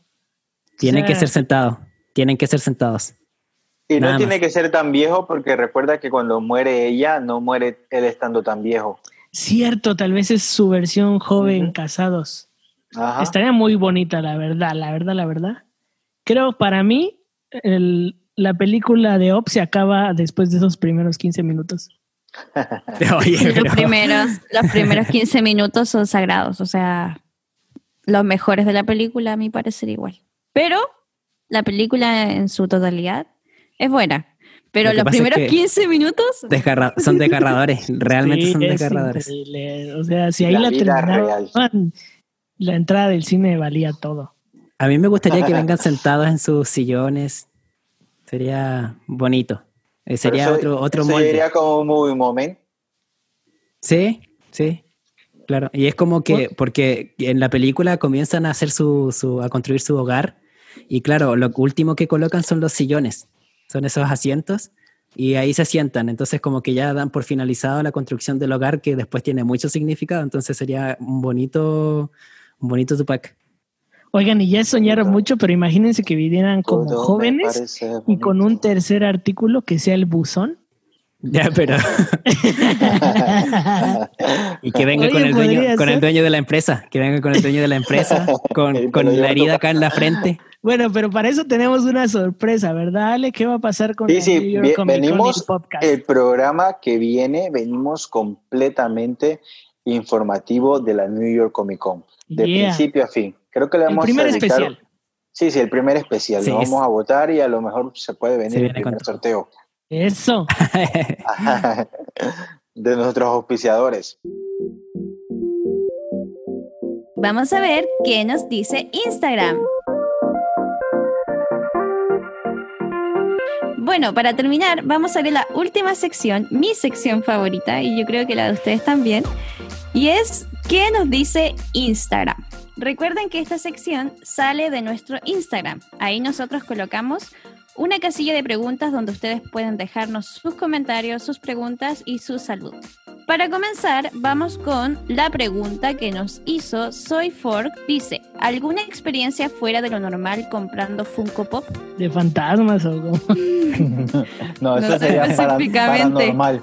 Tienen que ser sentados. Tienen que ser sentados. Y no tiene que ser tan viejo porque recuerda que cuando muere ella, no muere él estando tan viejo. Cierto, tal vez es su versión joven, casados. Estaría muy bonita, la verdad, la verdad, la verdad. Creo para mí, la película de Op se acaba después de esos primeros 15 minutos. los, primeros, los primeros 15 minutos son sagrados, o sea, los mejores de la película a mi parecer igual. Pero la película en su totalidad es buena. Pero los primeros 15 minutos son desgarradores, realmente son desgarradores. O sea, si ahí la, la la entrada del cine valía todo. A mí me gustaría que vengan sentados en sus sillones. Sería bonito. Eh, sería otro, otro molde. Sería como un movie moment. Sí, sí, claro. Y es como que, porque en la película comienzan a hacer su, su, a construir su hogar. Y claro, lo último que colocan son los sillones. Son esos asientos. Y ahí se sientan. Entonces, como que ya dan por finalizado la construcción del hogar, que después tiene mucho significado. Entonces sería un bonito, bonito Tupac. Oigan, y ya soñaron mucho, pero imagínense que vinieran como jóvenes y con un tercer artículo que sea el buzón. Ya, pero. y que venga con, el dueño, con el dueño de la empresa. Que venga con el dueño de la empresa, con, con la herida acá en la frente. Bueno, pero para eso tenemos una sorpresa, ¿verdad, Ale? ¿Qué va a pasar con sí, sí, New York venimos, Podcast? El programa que viene, venimos completamente informativo de la New York Comic Con, de principio a fin. Creo que le vamos el primer especial. Sí, sí, el primer especial. Lo vamos a votar y a lo mejor se puede venir el primer sorteo. Eso. de nuestros auspiciadores. Vamos a ver qué nos dice Instagram. Bueno, para terminar, vamos a ver la última sección, mi sección favorita, y yo creo que la de ustedes también, y es ¿qué nos dice Instagram? Recuerden que esta sección sale de nuestro Instagram. Ahí nosotros colocamos una casilla de preguntas donde ustedes pueden dejarnos sus comentarios, sus preguntas y sus saludos. Para comenzar, vamos con la pregunta que nos hizo Soy Fork. Dice, ¿alguna experiencia fuera de lo normal comprando Funko Pop? ¿De fantasmas o cómo? no, eso No sé sería para- específicamente. paranormal.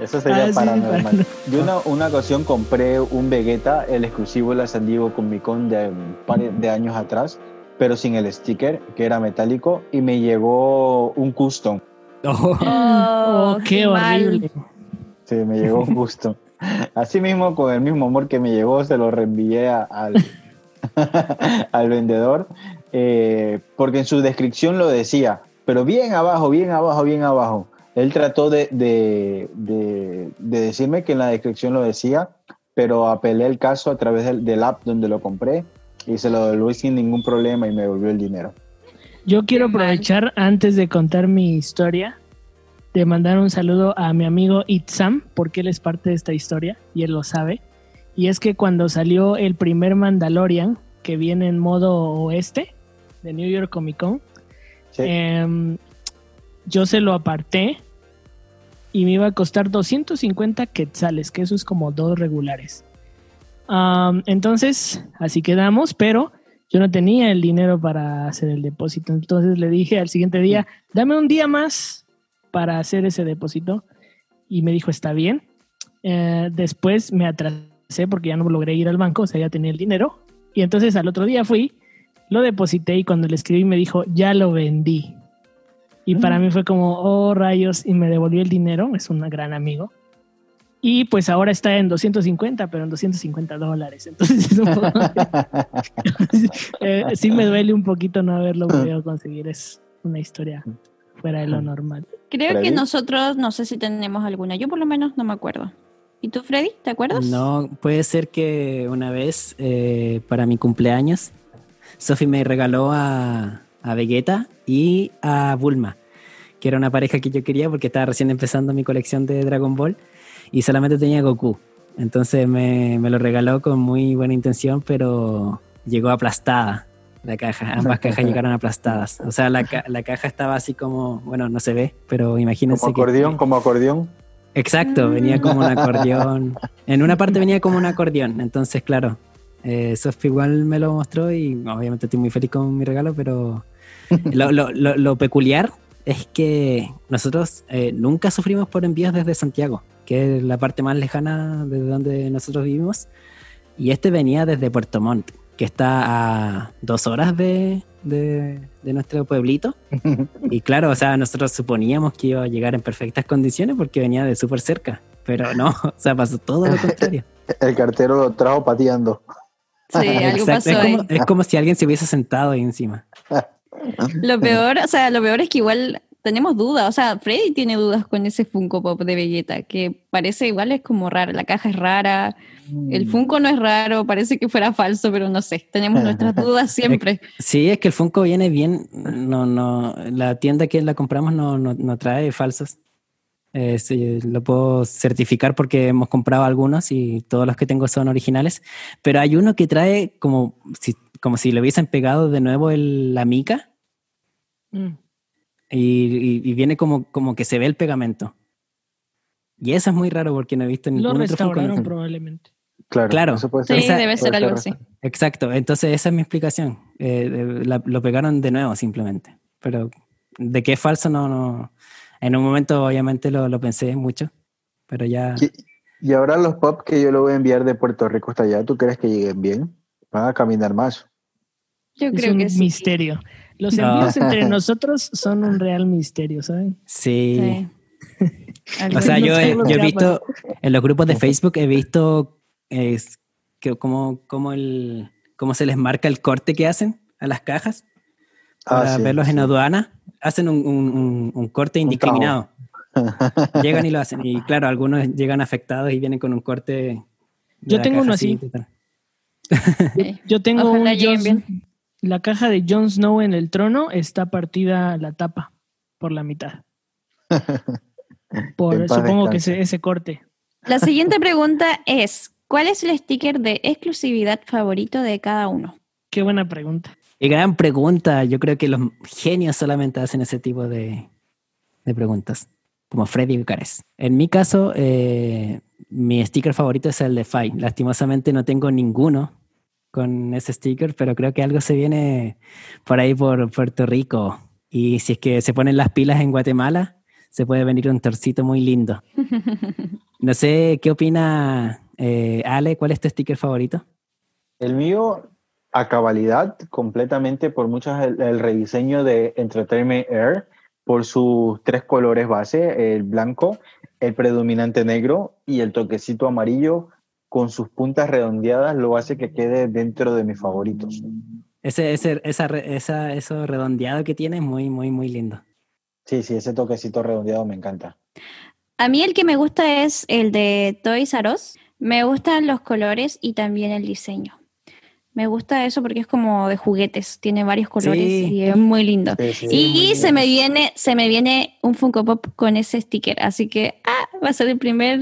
Eso sería Ah, sí, paranormal. para- Yo una, una ocasión compré un Vegeta, el exclusivo de la San Diego Comic Con de un par de años atrás, pero sin el sticker, que era metálico, y me llegó un custom. Oh, Oh, qué mal. horrible. Sí, me llegó un custom. Así mismo, con el mismo amor que me llegó, se lo reenvié a- al, al vendedor, eh, porque en su descripción lo decía, pero bien abajo, bien abajo, bien abajo. Él trató de, de, de- de decirme que en la descripción lo decía, pero apelé el caso a través del, del app donde lo compré y se lo devolví sin ningún problema y me devolvió el dinero. Yo quiero aprovechar antes de contar mi historia de mandar un saludo a mi amigo Itzam, porque él es parte de esta historia y él lo sabe. Y es que cuando salió el primer Mandalorian, que viene en modo oeste de New York Comic Con, Sí. em, yo se lo aparté y me iba a costar 250 quetzales, que eso es como dos regulares. Entonces, así quedamos, pero yo no tenía el dinero para hacer el depósito. Entonces le dije al siguiente día, dame un día más para hacer ese depósito. Y me dijo, está bien. Eh, después me atrasé porque ya no logré ir al banco, o sea, ya tenía el dinero. Y entonces al otro día fui, lo deposité y cuando le escribí me dijo, ya lo vendí. Y para mí fue como, oh rayos, y me devolvió el dinero, es un gran amigo. Y pues ahora está en 250, pero en 250 dólares. Entonces es un poco... Eh, sí me duele un poquito no haberlo podido conseguir. Es una historia fuera de lo normal. Creo que nosotros, no sé si tenemos alguna. Yo por lo menos no me acuerdo. ¿Y tú, Freddy? ¿Te acuerdas? No, puede ser que una vez eh, para mi cumpleaños, Sophie me regaló a, a Vegeta y a Bulma, que era una pareja que yo quería porque estaba recién empezando mi colección de Dragon Ball y solamente tenía Goku. Entonces me, me lo regaló con muy buena intención, pero llegó aplastada la caja. Ambas cajas llegaron aplastadas. O sea, la, ca- la caja estaba así como, bueno, no se ve, pero imagínense Como que- acordeón, como acordeón. Exacto, venía como un acordeón. En una parte venía como un acordeón, entonces claro, eh, Sophie igual me lo mostró y obviamente estoy muy feliz con mi regalo, pero lo, lo- lo- lo peculiar es que nosotros eh, nunca sufrimos por envíos desde Santiago, que es la parte más lejana de donde nosotros vivimos, y este venía desde Puerto Montt, que está a dos horas de, de- de nuestro pueblito. Y claro, o sea, nosotros suponíamos que iba a llegar en perfectas condiciones porque venía de súper cerca, pero no, o sea, pasó todo lo contrario. El cartero lo trajo pateando. Sí, algo Exacto, pasó es, ahí. como, es como si alguien se hubiese sentado ahí encima. Lo peor, o sea, lo peor es que igual tenemos dudas. O sea, Freddy tiene dudas con ese Funko Pop de Vegeta, que parece igual es como raro. La caja es rara, el Funko no es raro, parece que fuera falso, pero no sé. Tenemos nuestras dudas siempre. Sí, es que el Funko viene bien, no, no, la tienda que la compramos no, no, no trae falsos. Eh, sí, lo puedo certificar porque hemos comprado algunos y todos los que tengo son originales, pero hay uno que trae como si, como si le hubiesen pegado de nuevo el, la mica Mm. y, y- y viene como, como que se ve el pegamento. Y eso es muy raro porque no he visto Lo ningún otro Funko. restauraron probablemente. Claro, Claro. eso puede Sí, ser. Esa- debe ser algo así. Exacto, entonces esa es mi explicación. Eh, de- la- lo pegaron de nuevo simplemente. Pero de que es falso, no, no. En un momento obviamente lo, lo pensé mucho, pero ya... Y, y ahora los pop que yo le voy a enviar de Puerto Rico hasta allá, ¿tú crees que lleguen bien? Van a caminar más. Yo es creo un que sí. misterio. Los No. envíos entre nosotros son un real misterio, ¿saben? Sí. O sea, yo, he- yo visto en los grupos de Facebook, he visto es, que cómo, cómo, el, cómo se les marca el corte que hacen a las cajas Ah, para sí, verlos en aduana. Hacen un, un- un- un corte indiscriminado. Llegan y lo hacen. Y claro, algunos llegan afectados y vienen con un corte. Yo tengo uno así. Yo tengo Ojalá un. La caja de Jon Snow en el trono está partida la tapa por la mitad. Por supongo que ese, ese corte. La siguiente pregunta es: ¿cuál es el sticker de exclusividad favorito de cada uno? Qué buena pregunta. Y gran pregunta. Yo creo que los genios solamente hacen ese tipo de, de preguntas, como Freddy Bucares. En mi caso, eh, mi sticker favorito es el de Fai. Lastimosamente no tengo ninguno con ese sticker, pero creo que algo se viene por ahí por Puerto Rico. Y si es que se ponen las pilas en Guatemala, se puede venir un torcito muy lindo. No sé, ¿qué opina eh, Ale? ¿Cuál es tu sticker favorito? El mío, a cabalidad, completamente por muchos, el, el rediseño de Entertainment Air, por sus tres colores base, el blanco, el predominante negro y el toquecito amarillo con sus puntas redondeadas lo hace que quede dentro de mis favoritos. Ese, ese, esa, re- esa, eso redondeado que tiene es muy, muy, muy lindo. Sí, sí, ese toquecito redondeado me encanta. A mí el que me gusta es el de Toys R Us. Me gustan los colores y también el diseño. Me gusta eso porque es como de juguetes, tiene varios colores Sí. y es muy lindo. Sí, sí, y muy se me viene, se me viene un Funko Pop con ese sticker, así que ah, va a ser el primer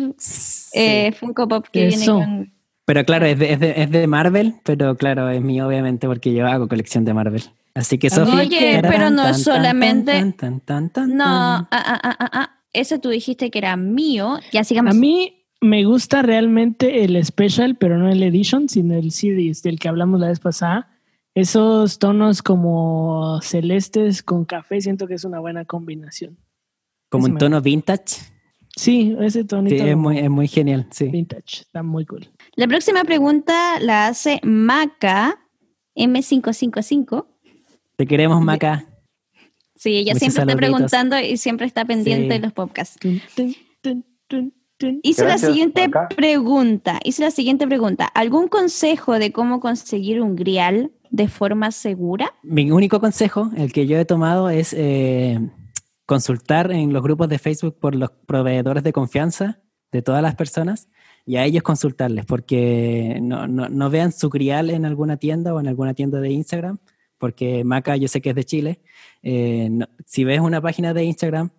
eh, Funko Pop que Eso. viene con. Pero claro, es de, es, de, es de Marvel, pero claro, es mío obviamente porque yo hago colección de Marvel. Así que Sofi. Oye, pero no es solamente- tan, tan, tan, tan, No, ah, ah, ah, ah, ah. Ese tú dijiste que era mío. Ya sigamos. A mí me gusta realmente el Special, pero no el Edition, sino el Series del que hablamos la vez pasada. Esos tonos como celestes con café, siento que es una buena combinación. Como un tono vintage. Sí, ese Sí, tonito es como muy, es muy genial, sí. vintage, está muy cool. La próxima pregunta la hace Maca M555. Te queremos, Maca. Sí, ella Muchos siempre está preguntando y siempre está pendiente Sí. de los podcasts. Tun, tun, tun, Hice Gracias, la siguiente pregunta. Hice la siguiente pregunta. ¿Algún consejo de cómo conseguir un grial de forma segura? Mi único consejo, el que yo he tomado, es eh, consultar en los grupos de Facebook por los proveedores de confianza de todas las personas y a ellos consultarles, porque no, no, no vean su grial en alguna tienda o en alguna tienda de Instagram, porque Maca yo sé que es de Chile. eh, no- si ves una página de Instagram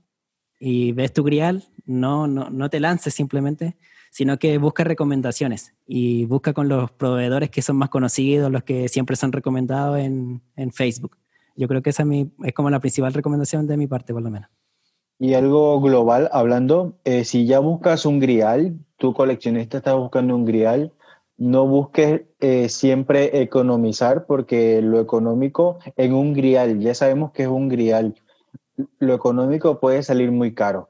y ves tu grial, no, no, no te lances simplemente, sino que busca recomendaciones y busca con los proveedores que son más conocidos, los que siempre son recomendados en, en Facebook. Yo creo que esa es, mi, es como la principal recomendación de mi parte, por lo menos. Y algo global, hablando, eh, si ya buscas un grial, tu coleccionista está buscando un grial, no busques eh, siempre economizar porque lo económico en un grial, ya sabemos que es un grial, lo económico puede salir muy caro.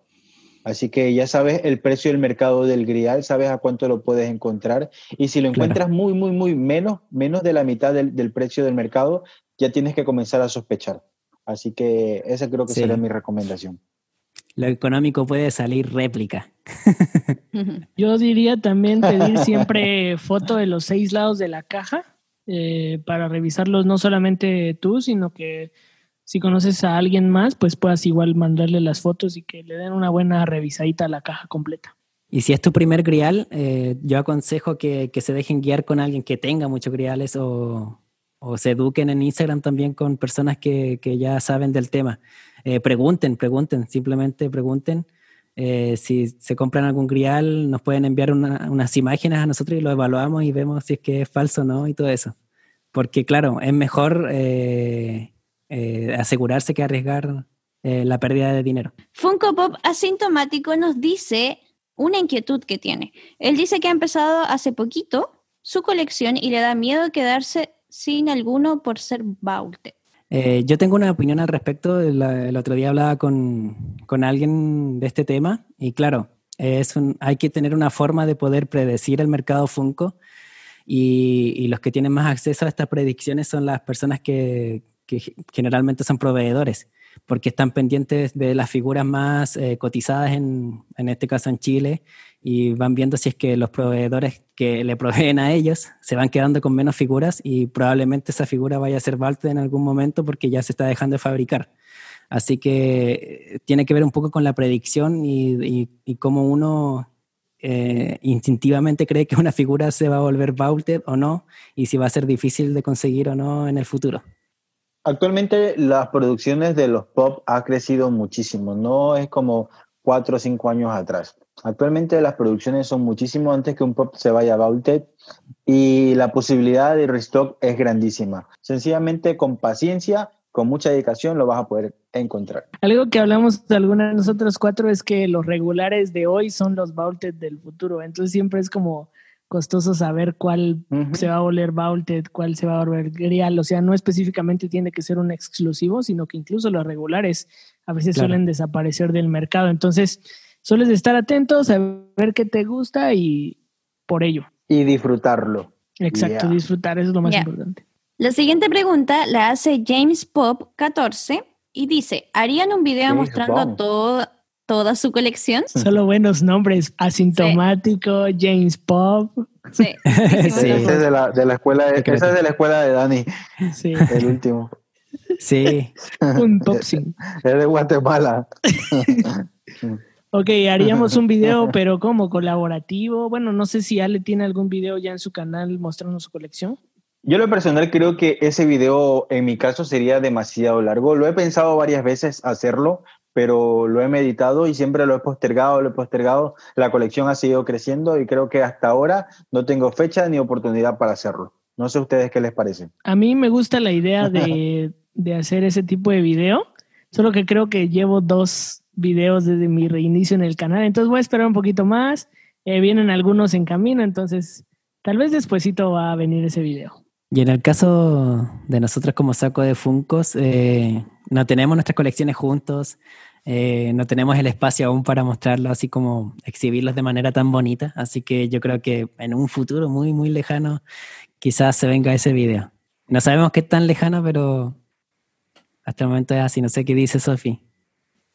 Así que ya sabes el precio del mercado del grial, sabes a cuánto lo puedes encontrar y si lo Claro. encuentras muy, muy, muy menos, menos de la mitad del, del precio del mercado, ya tienes que comenzar a sospechar. Así que esa creo que Sí. sería mi recomendación. Lo económico puede salir réplica. Yo diría también pedir siempre foto de los seis lados de la caja eh, para revisarlos no solamente tú, sino que si conoces a alguien más, pues puedas igual mandarle las fotos y que le den una buena revisadita a la caja completa. Y si es tu primer grial, eh, yo aconsejo que, que se dejen guiar con alguien que tenga muchos griales o, o se eduquen en Instagram también con personas que, que ya saben del tema. Eh, pregunten, pregunten, simplemente pregunten. Eh, si se compran algún grial, nos pueden enviar una- unas imágenes a nosotros y lo evaluamos y vemos si es que es falso o no y todo eso. Porque claro, es mejor eh, asegurarse que arriesgar eh, la pérdida de dinero. Funko Pop asintomático nos dice una inquietud que tiene. Él dice que ha empezado hace poquito su colección y le da miedo quedarse sin alguno por ser vaulted. Eh, yo tengo una opinión al respecto. El, el otro día hablaba con, con alguien de este tema y claro, es un- hay que tener una forma de poder predecir el mercado Funko y, y los que tienen más acceso a estas predicciones son las personas que, que generalmente son proveedores porque están pendientes de las figuras más eh, cotizadas en, en este caso en Chile y van viendo si es que los proveedores que le proveen a ellos se van quedando con menos figuras y probablemente esa figura vaya a ser Valte en algún momento porque ya se está dejando de fabricar. Así que eh, tiene que ver un poco con la predicción y, y, y cómo uno eh, instintivamente cree que una figura se va a volver vaulted o no y si va a ser difícil de conseguir o no en el futuro. Actualmente las producciones de los pop ha crecido muchísimo, no es como cuatro o cinco años atrás. Actualmente las producciones son muchísimo antes que un pop se vaya a Vaulted y la posibilidad de restock es grandísima. Sencillamente con paciencia, con mucha dedicación lo vas a poder encontrar. Algo que hablamos de alguna de nosotros cuatro es que los regulares de hoy son los Vaulted del futuro. Entonces siempre es como costoso saber cuál se va a volver Vaulted, cuál se va a volver Grial. O sea, no específicamente tiene que ser un exclusivo, sino que incluso los regulares a veces Claro. suelen desaparecer del mercado. Entonces, sueles estar atentos a ver qué te gusta y por ello. Y disfrutarlo. Exacto, Yeah. disfrutar, eso es lo más importante. La siguiente pregunta la hace James Pop 14 y dice, ¿harían un video James mostrando Bond. todo- toda su colección? Solo buenos nombres, asintomático, James Pop. Sí. Sí. Ese es de la, de la escuela de, esa es de la escuela de Dani, Sí, el último. Sí, un popsing. Es de Guatemala. Ok, haríamos un video, pero como colaborativo. Bueno, no sé si Ale tiene algún video ya en su canal mostrando su colección. Yo lo personal creo que ese video en mi caso sería demasiado largo. Lo he pensado varias veces hacerlo, pero lo he meditado y siempre lo he postergado, lo he postergado. La colección ha seguido creciendo y creo que hasta ahora no tengo fecha ni oportunidad para hacerlo. No sé a ustedes qué les parece. A mí me gusta la idea de, de hacer ese tipo de video, solo que creo que llevo dos videos desde mi reinicio en el canal, entonces voy a esperar un poquito más. Eh, vienen algunos en camino, entonces tal vez despuesito va a venir ese video. Y en el caso de nosotros como saco de Funcos, eh, no tenemos nuestras colecciones juntos, eh, no tenemos el espacio aún para mostrarlo, así como exhibirlos de manera tan bonita. Así que yo creo que en un futuro muy, muy lejano, quizás se venga ese video. No sabemos qué tan lejano, pero hasta el momento es así. No sé qué dice Sofi.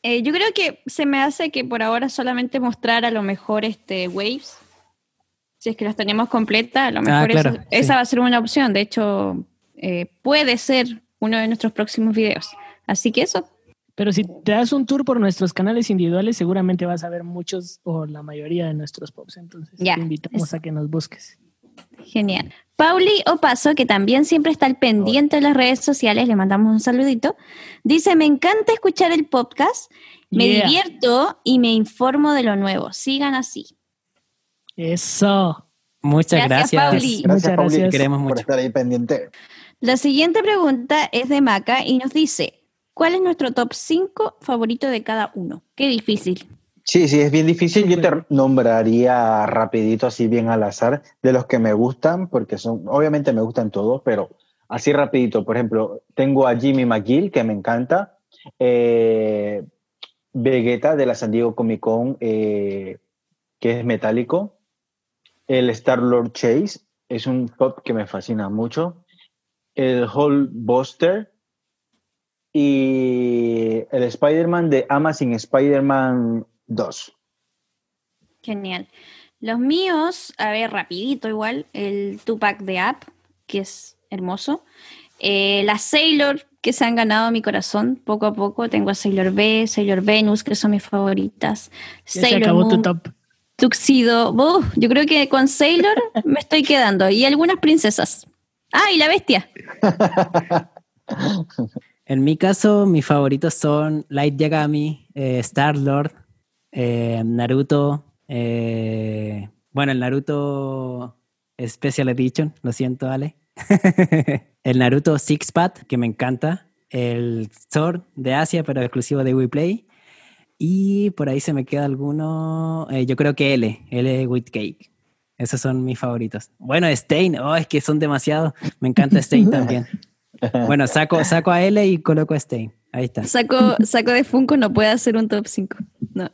Eh, yo creo que se me hace que por ahora solamente mostrar a lo mejor este Waves. Si es que las tenemos completas, a lo mejor claro, esa, sí. esa va a ser una opción. De hecho, eh, puede ser uno de nuestros próximos videos. Así que eso. Pero si te das un tour por nuestros canales individuales, seguramente vas a ver muchos o la mayoría de nuestros pops. Entonces Ya, te invitamos a que nos busques. Genial. Pauli Opaso, que también siempre está al pendiente de las redes sociales, le mandamos un saludito. Dice: Me encanta escuchar el podcast, me Yeah. divierto y me informo de lo nuevo. Sigan así. Eso. Muchas Gracias, gracias. Pauli. Gracias, Muchas Pauli. Queremos por mucho. estar ahí pendiente. La siguiente pregunta es de Maca y nos dice: ¿Cuál es nuestro top 5 favorito de cada uno? Qué difícil. Sí, sí, es bien difícil. Yo te nombraría rapidito, así bien al azar, de los que me gustan, porque son, obviamente me gustan todos, pero así rapidito. Por ejemplo, tengo a Jimmy McGill, que me encanta. Eh, Vegeta de la San Diego Comic Con, eh, que es metálico. El Star-Lord Chase es un pop que me fascina mucho. El Hulk Buster y el Spider-Man de Amazing Spider-Man 2. Genial. Los míos, a ver, rapidito igual, el Tupac de App, que es hermoso. Eh, las Sailor, que se han ganado mi corazón poco a poco. Tengo a Sailor B, Sailor Venus, que son mis favoritas. Ya se Sailor acabó tu top. Tuxedo. Uf, yo creo que con Sailor me estoy quedando. Y algunas princesas. Ah, y la bestia. En mi caso, mis favoritos son Light Yagami, eh, Star-Lord, eh, Naruto, eh, bueno, el Naruto Special Edition, lo siento, Ale. el Naruto Six Path, que me encanta. El Sword de Asia, pero exclusivo de WePlay. Y por ahí se me queda alguno. eh, yo creo que L, L with Cake. Esos son mis favoritos. Bueno, Stain, oh, es que son demasiados. Me encanta Stain también. Bueno, saco, saco a L y coloco a Stain. Ahí está. Saco, saco de Funko no puede hacer un top 5. No.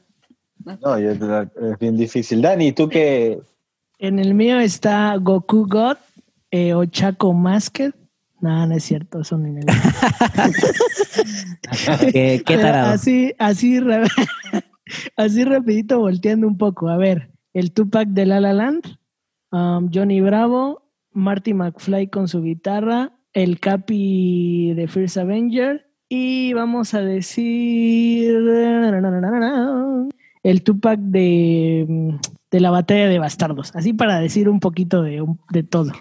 No, yo- es bien difícil. Dani, ¿tú qué? En el mío está Goku God, eh, Ochako Masked. No, no es cierto, son en el. ¿Qué, tarado? Así, así, así rapidito volteando un poco. A ver, el Tupac de La La Land, um, Johnny Bravo, Marty McFly con su guitarra, el Capi de First Avenger y vamos a decir el Tupac de, de la batalla de bastardos. Así para decir un poquito de, de todo.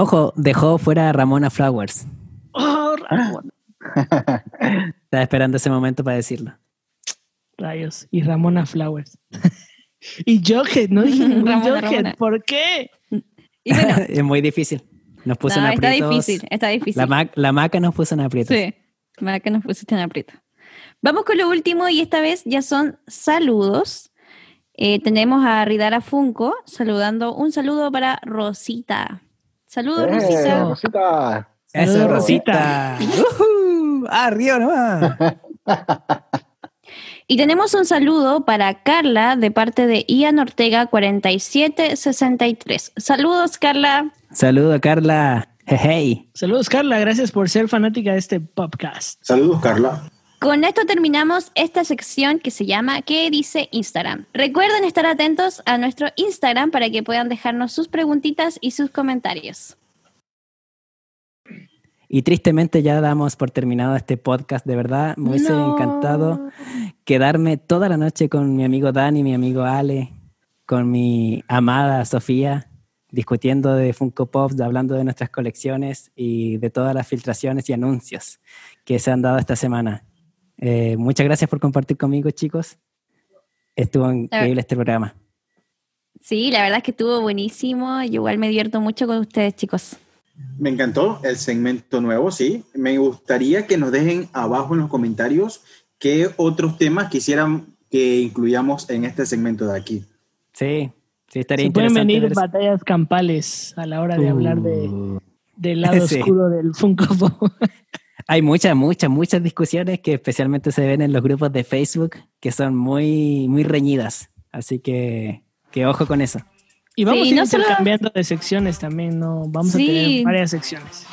Ojo, dejó fuera a Ramona Flowers. Oh, Ramón. Estaba esperando ese momento para decirlo. Rayos. Y Ramona Flowers. Y Jughead, no dije Ramona, Jughead. Ramona. ¿Por qué? Y bueno, es muy difícil. Nos puso en no, está aprietos. difícil, está difícil. La, ma- la maca nos puso en aprietos. Sí, que nos pusiste en aprieto. Vamos con lo último y esta vez ya son saludos. Eh, tenemos a Ridara Funko saludando. Un saludo para Rosita. Saludos, ¡Eh, Rosita. Rosita! Eso, Saludos, Rosita. ¡Uhú! ¡Arriba nomás! Y tenemos un saludo para Carla de parte de Ian Ortega 4763. Saludos, Carla. Saludo, Carla. Hey, Saludos, Carla. Gracias por ser fanática de este podcast. Saludos, Carla. Con esto terminamos esta sección que se llama ¿Qué dice Instagram? Recuerden estar atentos a nuestro Instagram para que puedan dejarnos sus preguntitas y sus comentarios. Y tristemente ya damos por terminado este podcast. De verdad, me hubiese No. encantado quedarme toda la noche con mi amigo Dani, mi amigo Ale, con mi amada Sofía, discutiendo de Funko Pops, hablando de nuestras colecciones y de todas las filtraciones y anuncios que se han dado esta semana. Eh, muchas gracias por compartir conmigo, chicos. Estuvo increíble este programa. Sí, la verdad es que estuvo buenísimo. Yo igual me divierto mucho con ustedes, chicos. Me encantó el segmento nuevo, sí. Me gustaría que nos dejen abajo en los comentarios qué otros temas quisieran que incluyamos en este segmento de aquí. Sí, sí, estaría Se pueden interesante. venir ver- batallas campales a la hora de hablar de, Uh. del lado Sí. oscuro del Funko Pop. Hay muchas, muchas, muchas discusiones que especialmente se ven en los grupos de Facebook que son muy, muy reñidas. Así que, que ojo con eso. Y vamos Sí, a ir no solo- intercambiando de secciones también, ¿no? Vamos Sí. a tener varias secciones.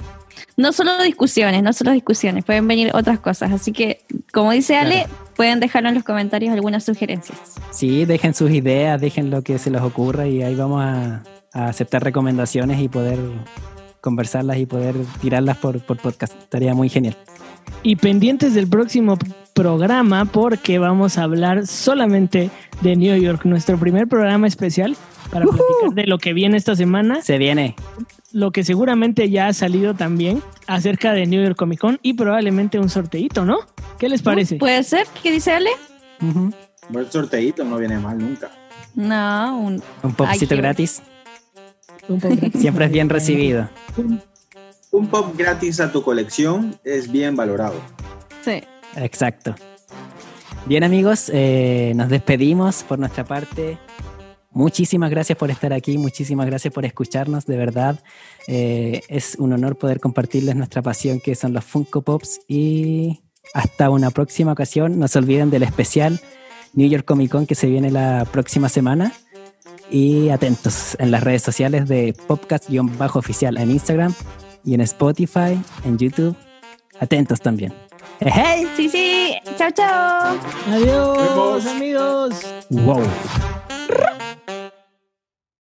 No solo discusiones, no solo discusiones, pueden venir otras cosas. Así que, como dice Ale, pueden dejarnos en los comentarios algunas sugerencias. Sí, dejen sus ideas, dejen lo que se les ocurra y ahí vamos a, a aceptar recomendaciones y poder conversarlas y poder tirarlas por, por podcast. Estaría muy genial. Y pendientes del próximo programa porque vamos a hablar solamente de New York, nuestro primer programa especial para platicar de lo que viene esta semana, Se viene. lo que seguramente ya ha salido también acerca de New York Comic Con y probablemente un sorteito, ¿no? ¿Qué les parece? ¿Puede ser? ¿Qué dice Ale? Ujú. El sorteito no viene mal nunca. No, un... Un popcito gratis. Un. Siempre es bien recibido. Un pop gratis a tu colección es bien valorado. Sí. Exacto. Bien amigos, eh, nos despedimos por nuestra parte. Muchísimas gracias por estar aquí, muchísimas gracias por escucharnos, de verdad. Eh, es un honor poder compartirles nuestra pasión que son los Funko Pops y hasta una próxima ocasión. No se olviden del especial New York Comic Con que se viene la próxima semana. Y atentos en las redes sociales de Popcast-oficial en Instagram y en Spotify, en YouTube. Atentos también. ¡Hey! Sí, sí. Chao, chao. Adiós, amigos. ¡Wow!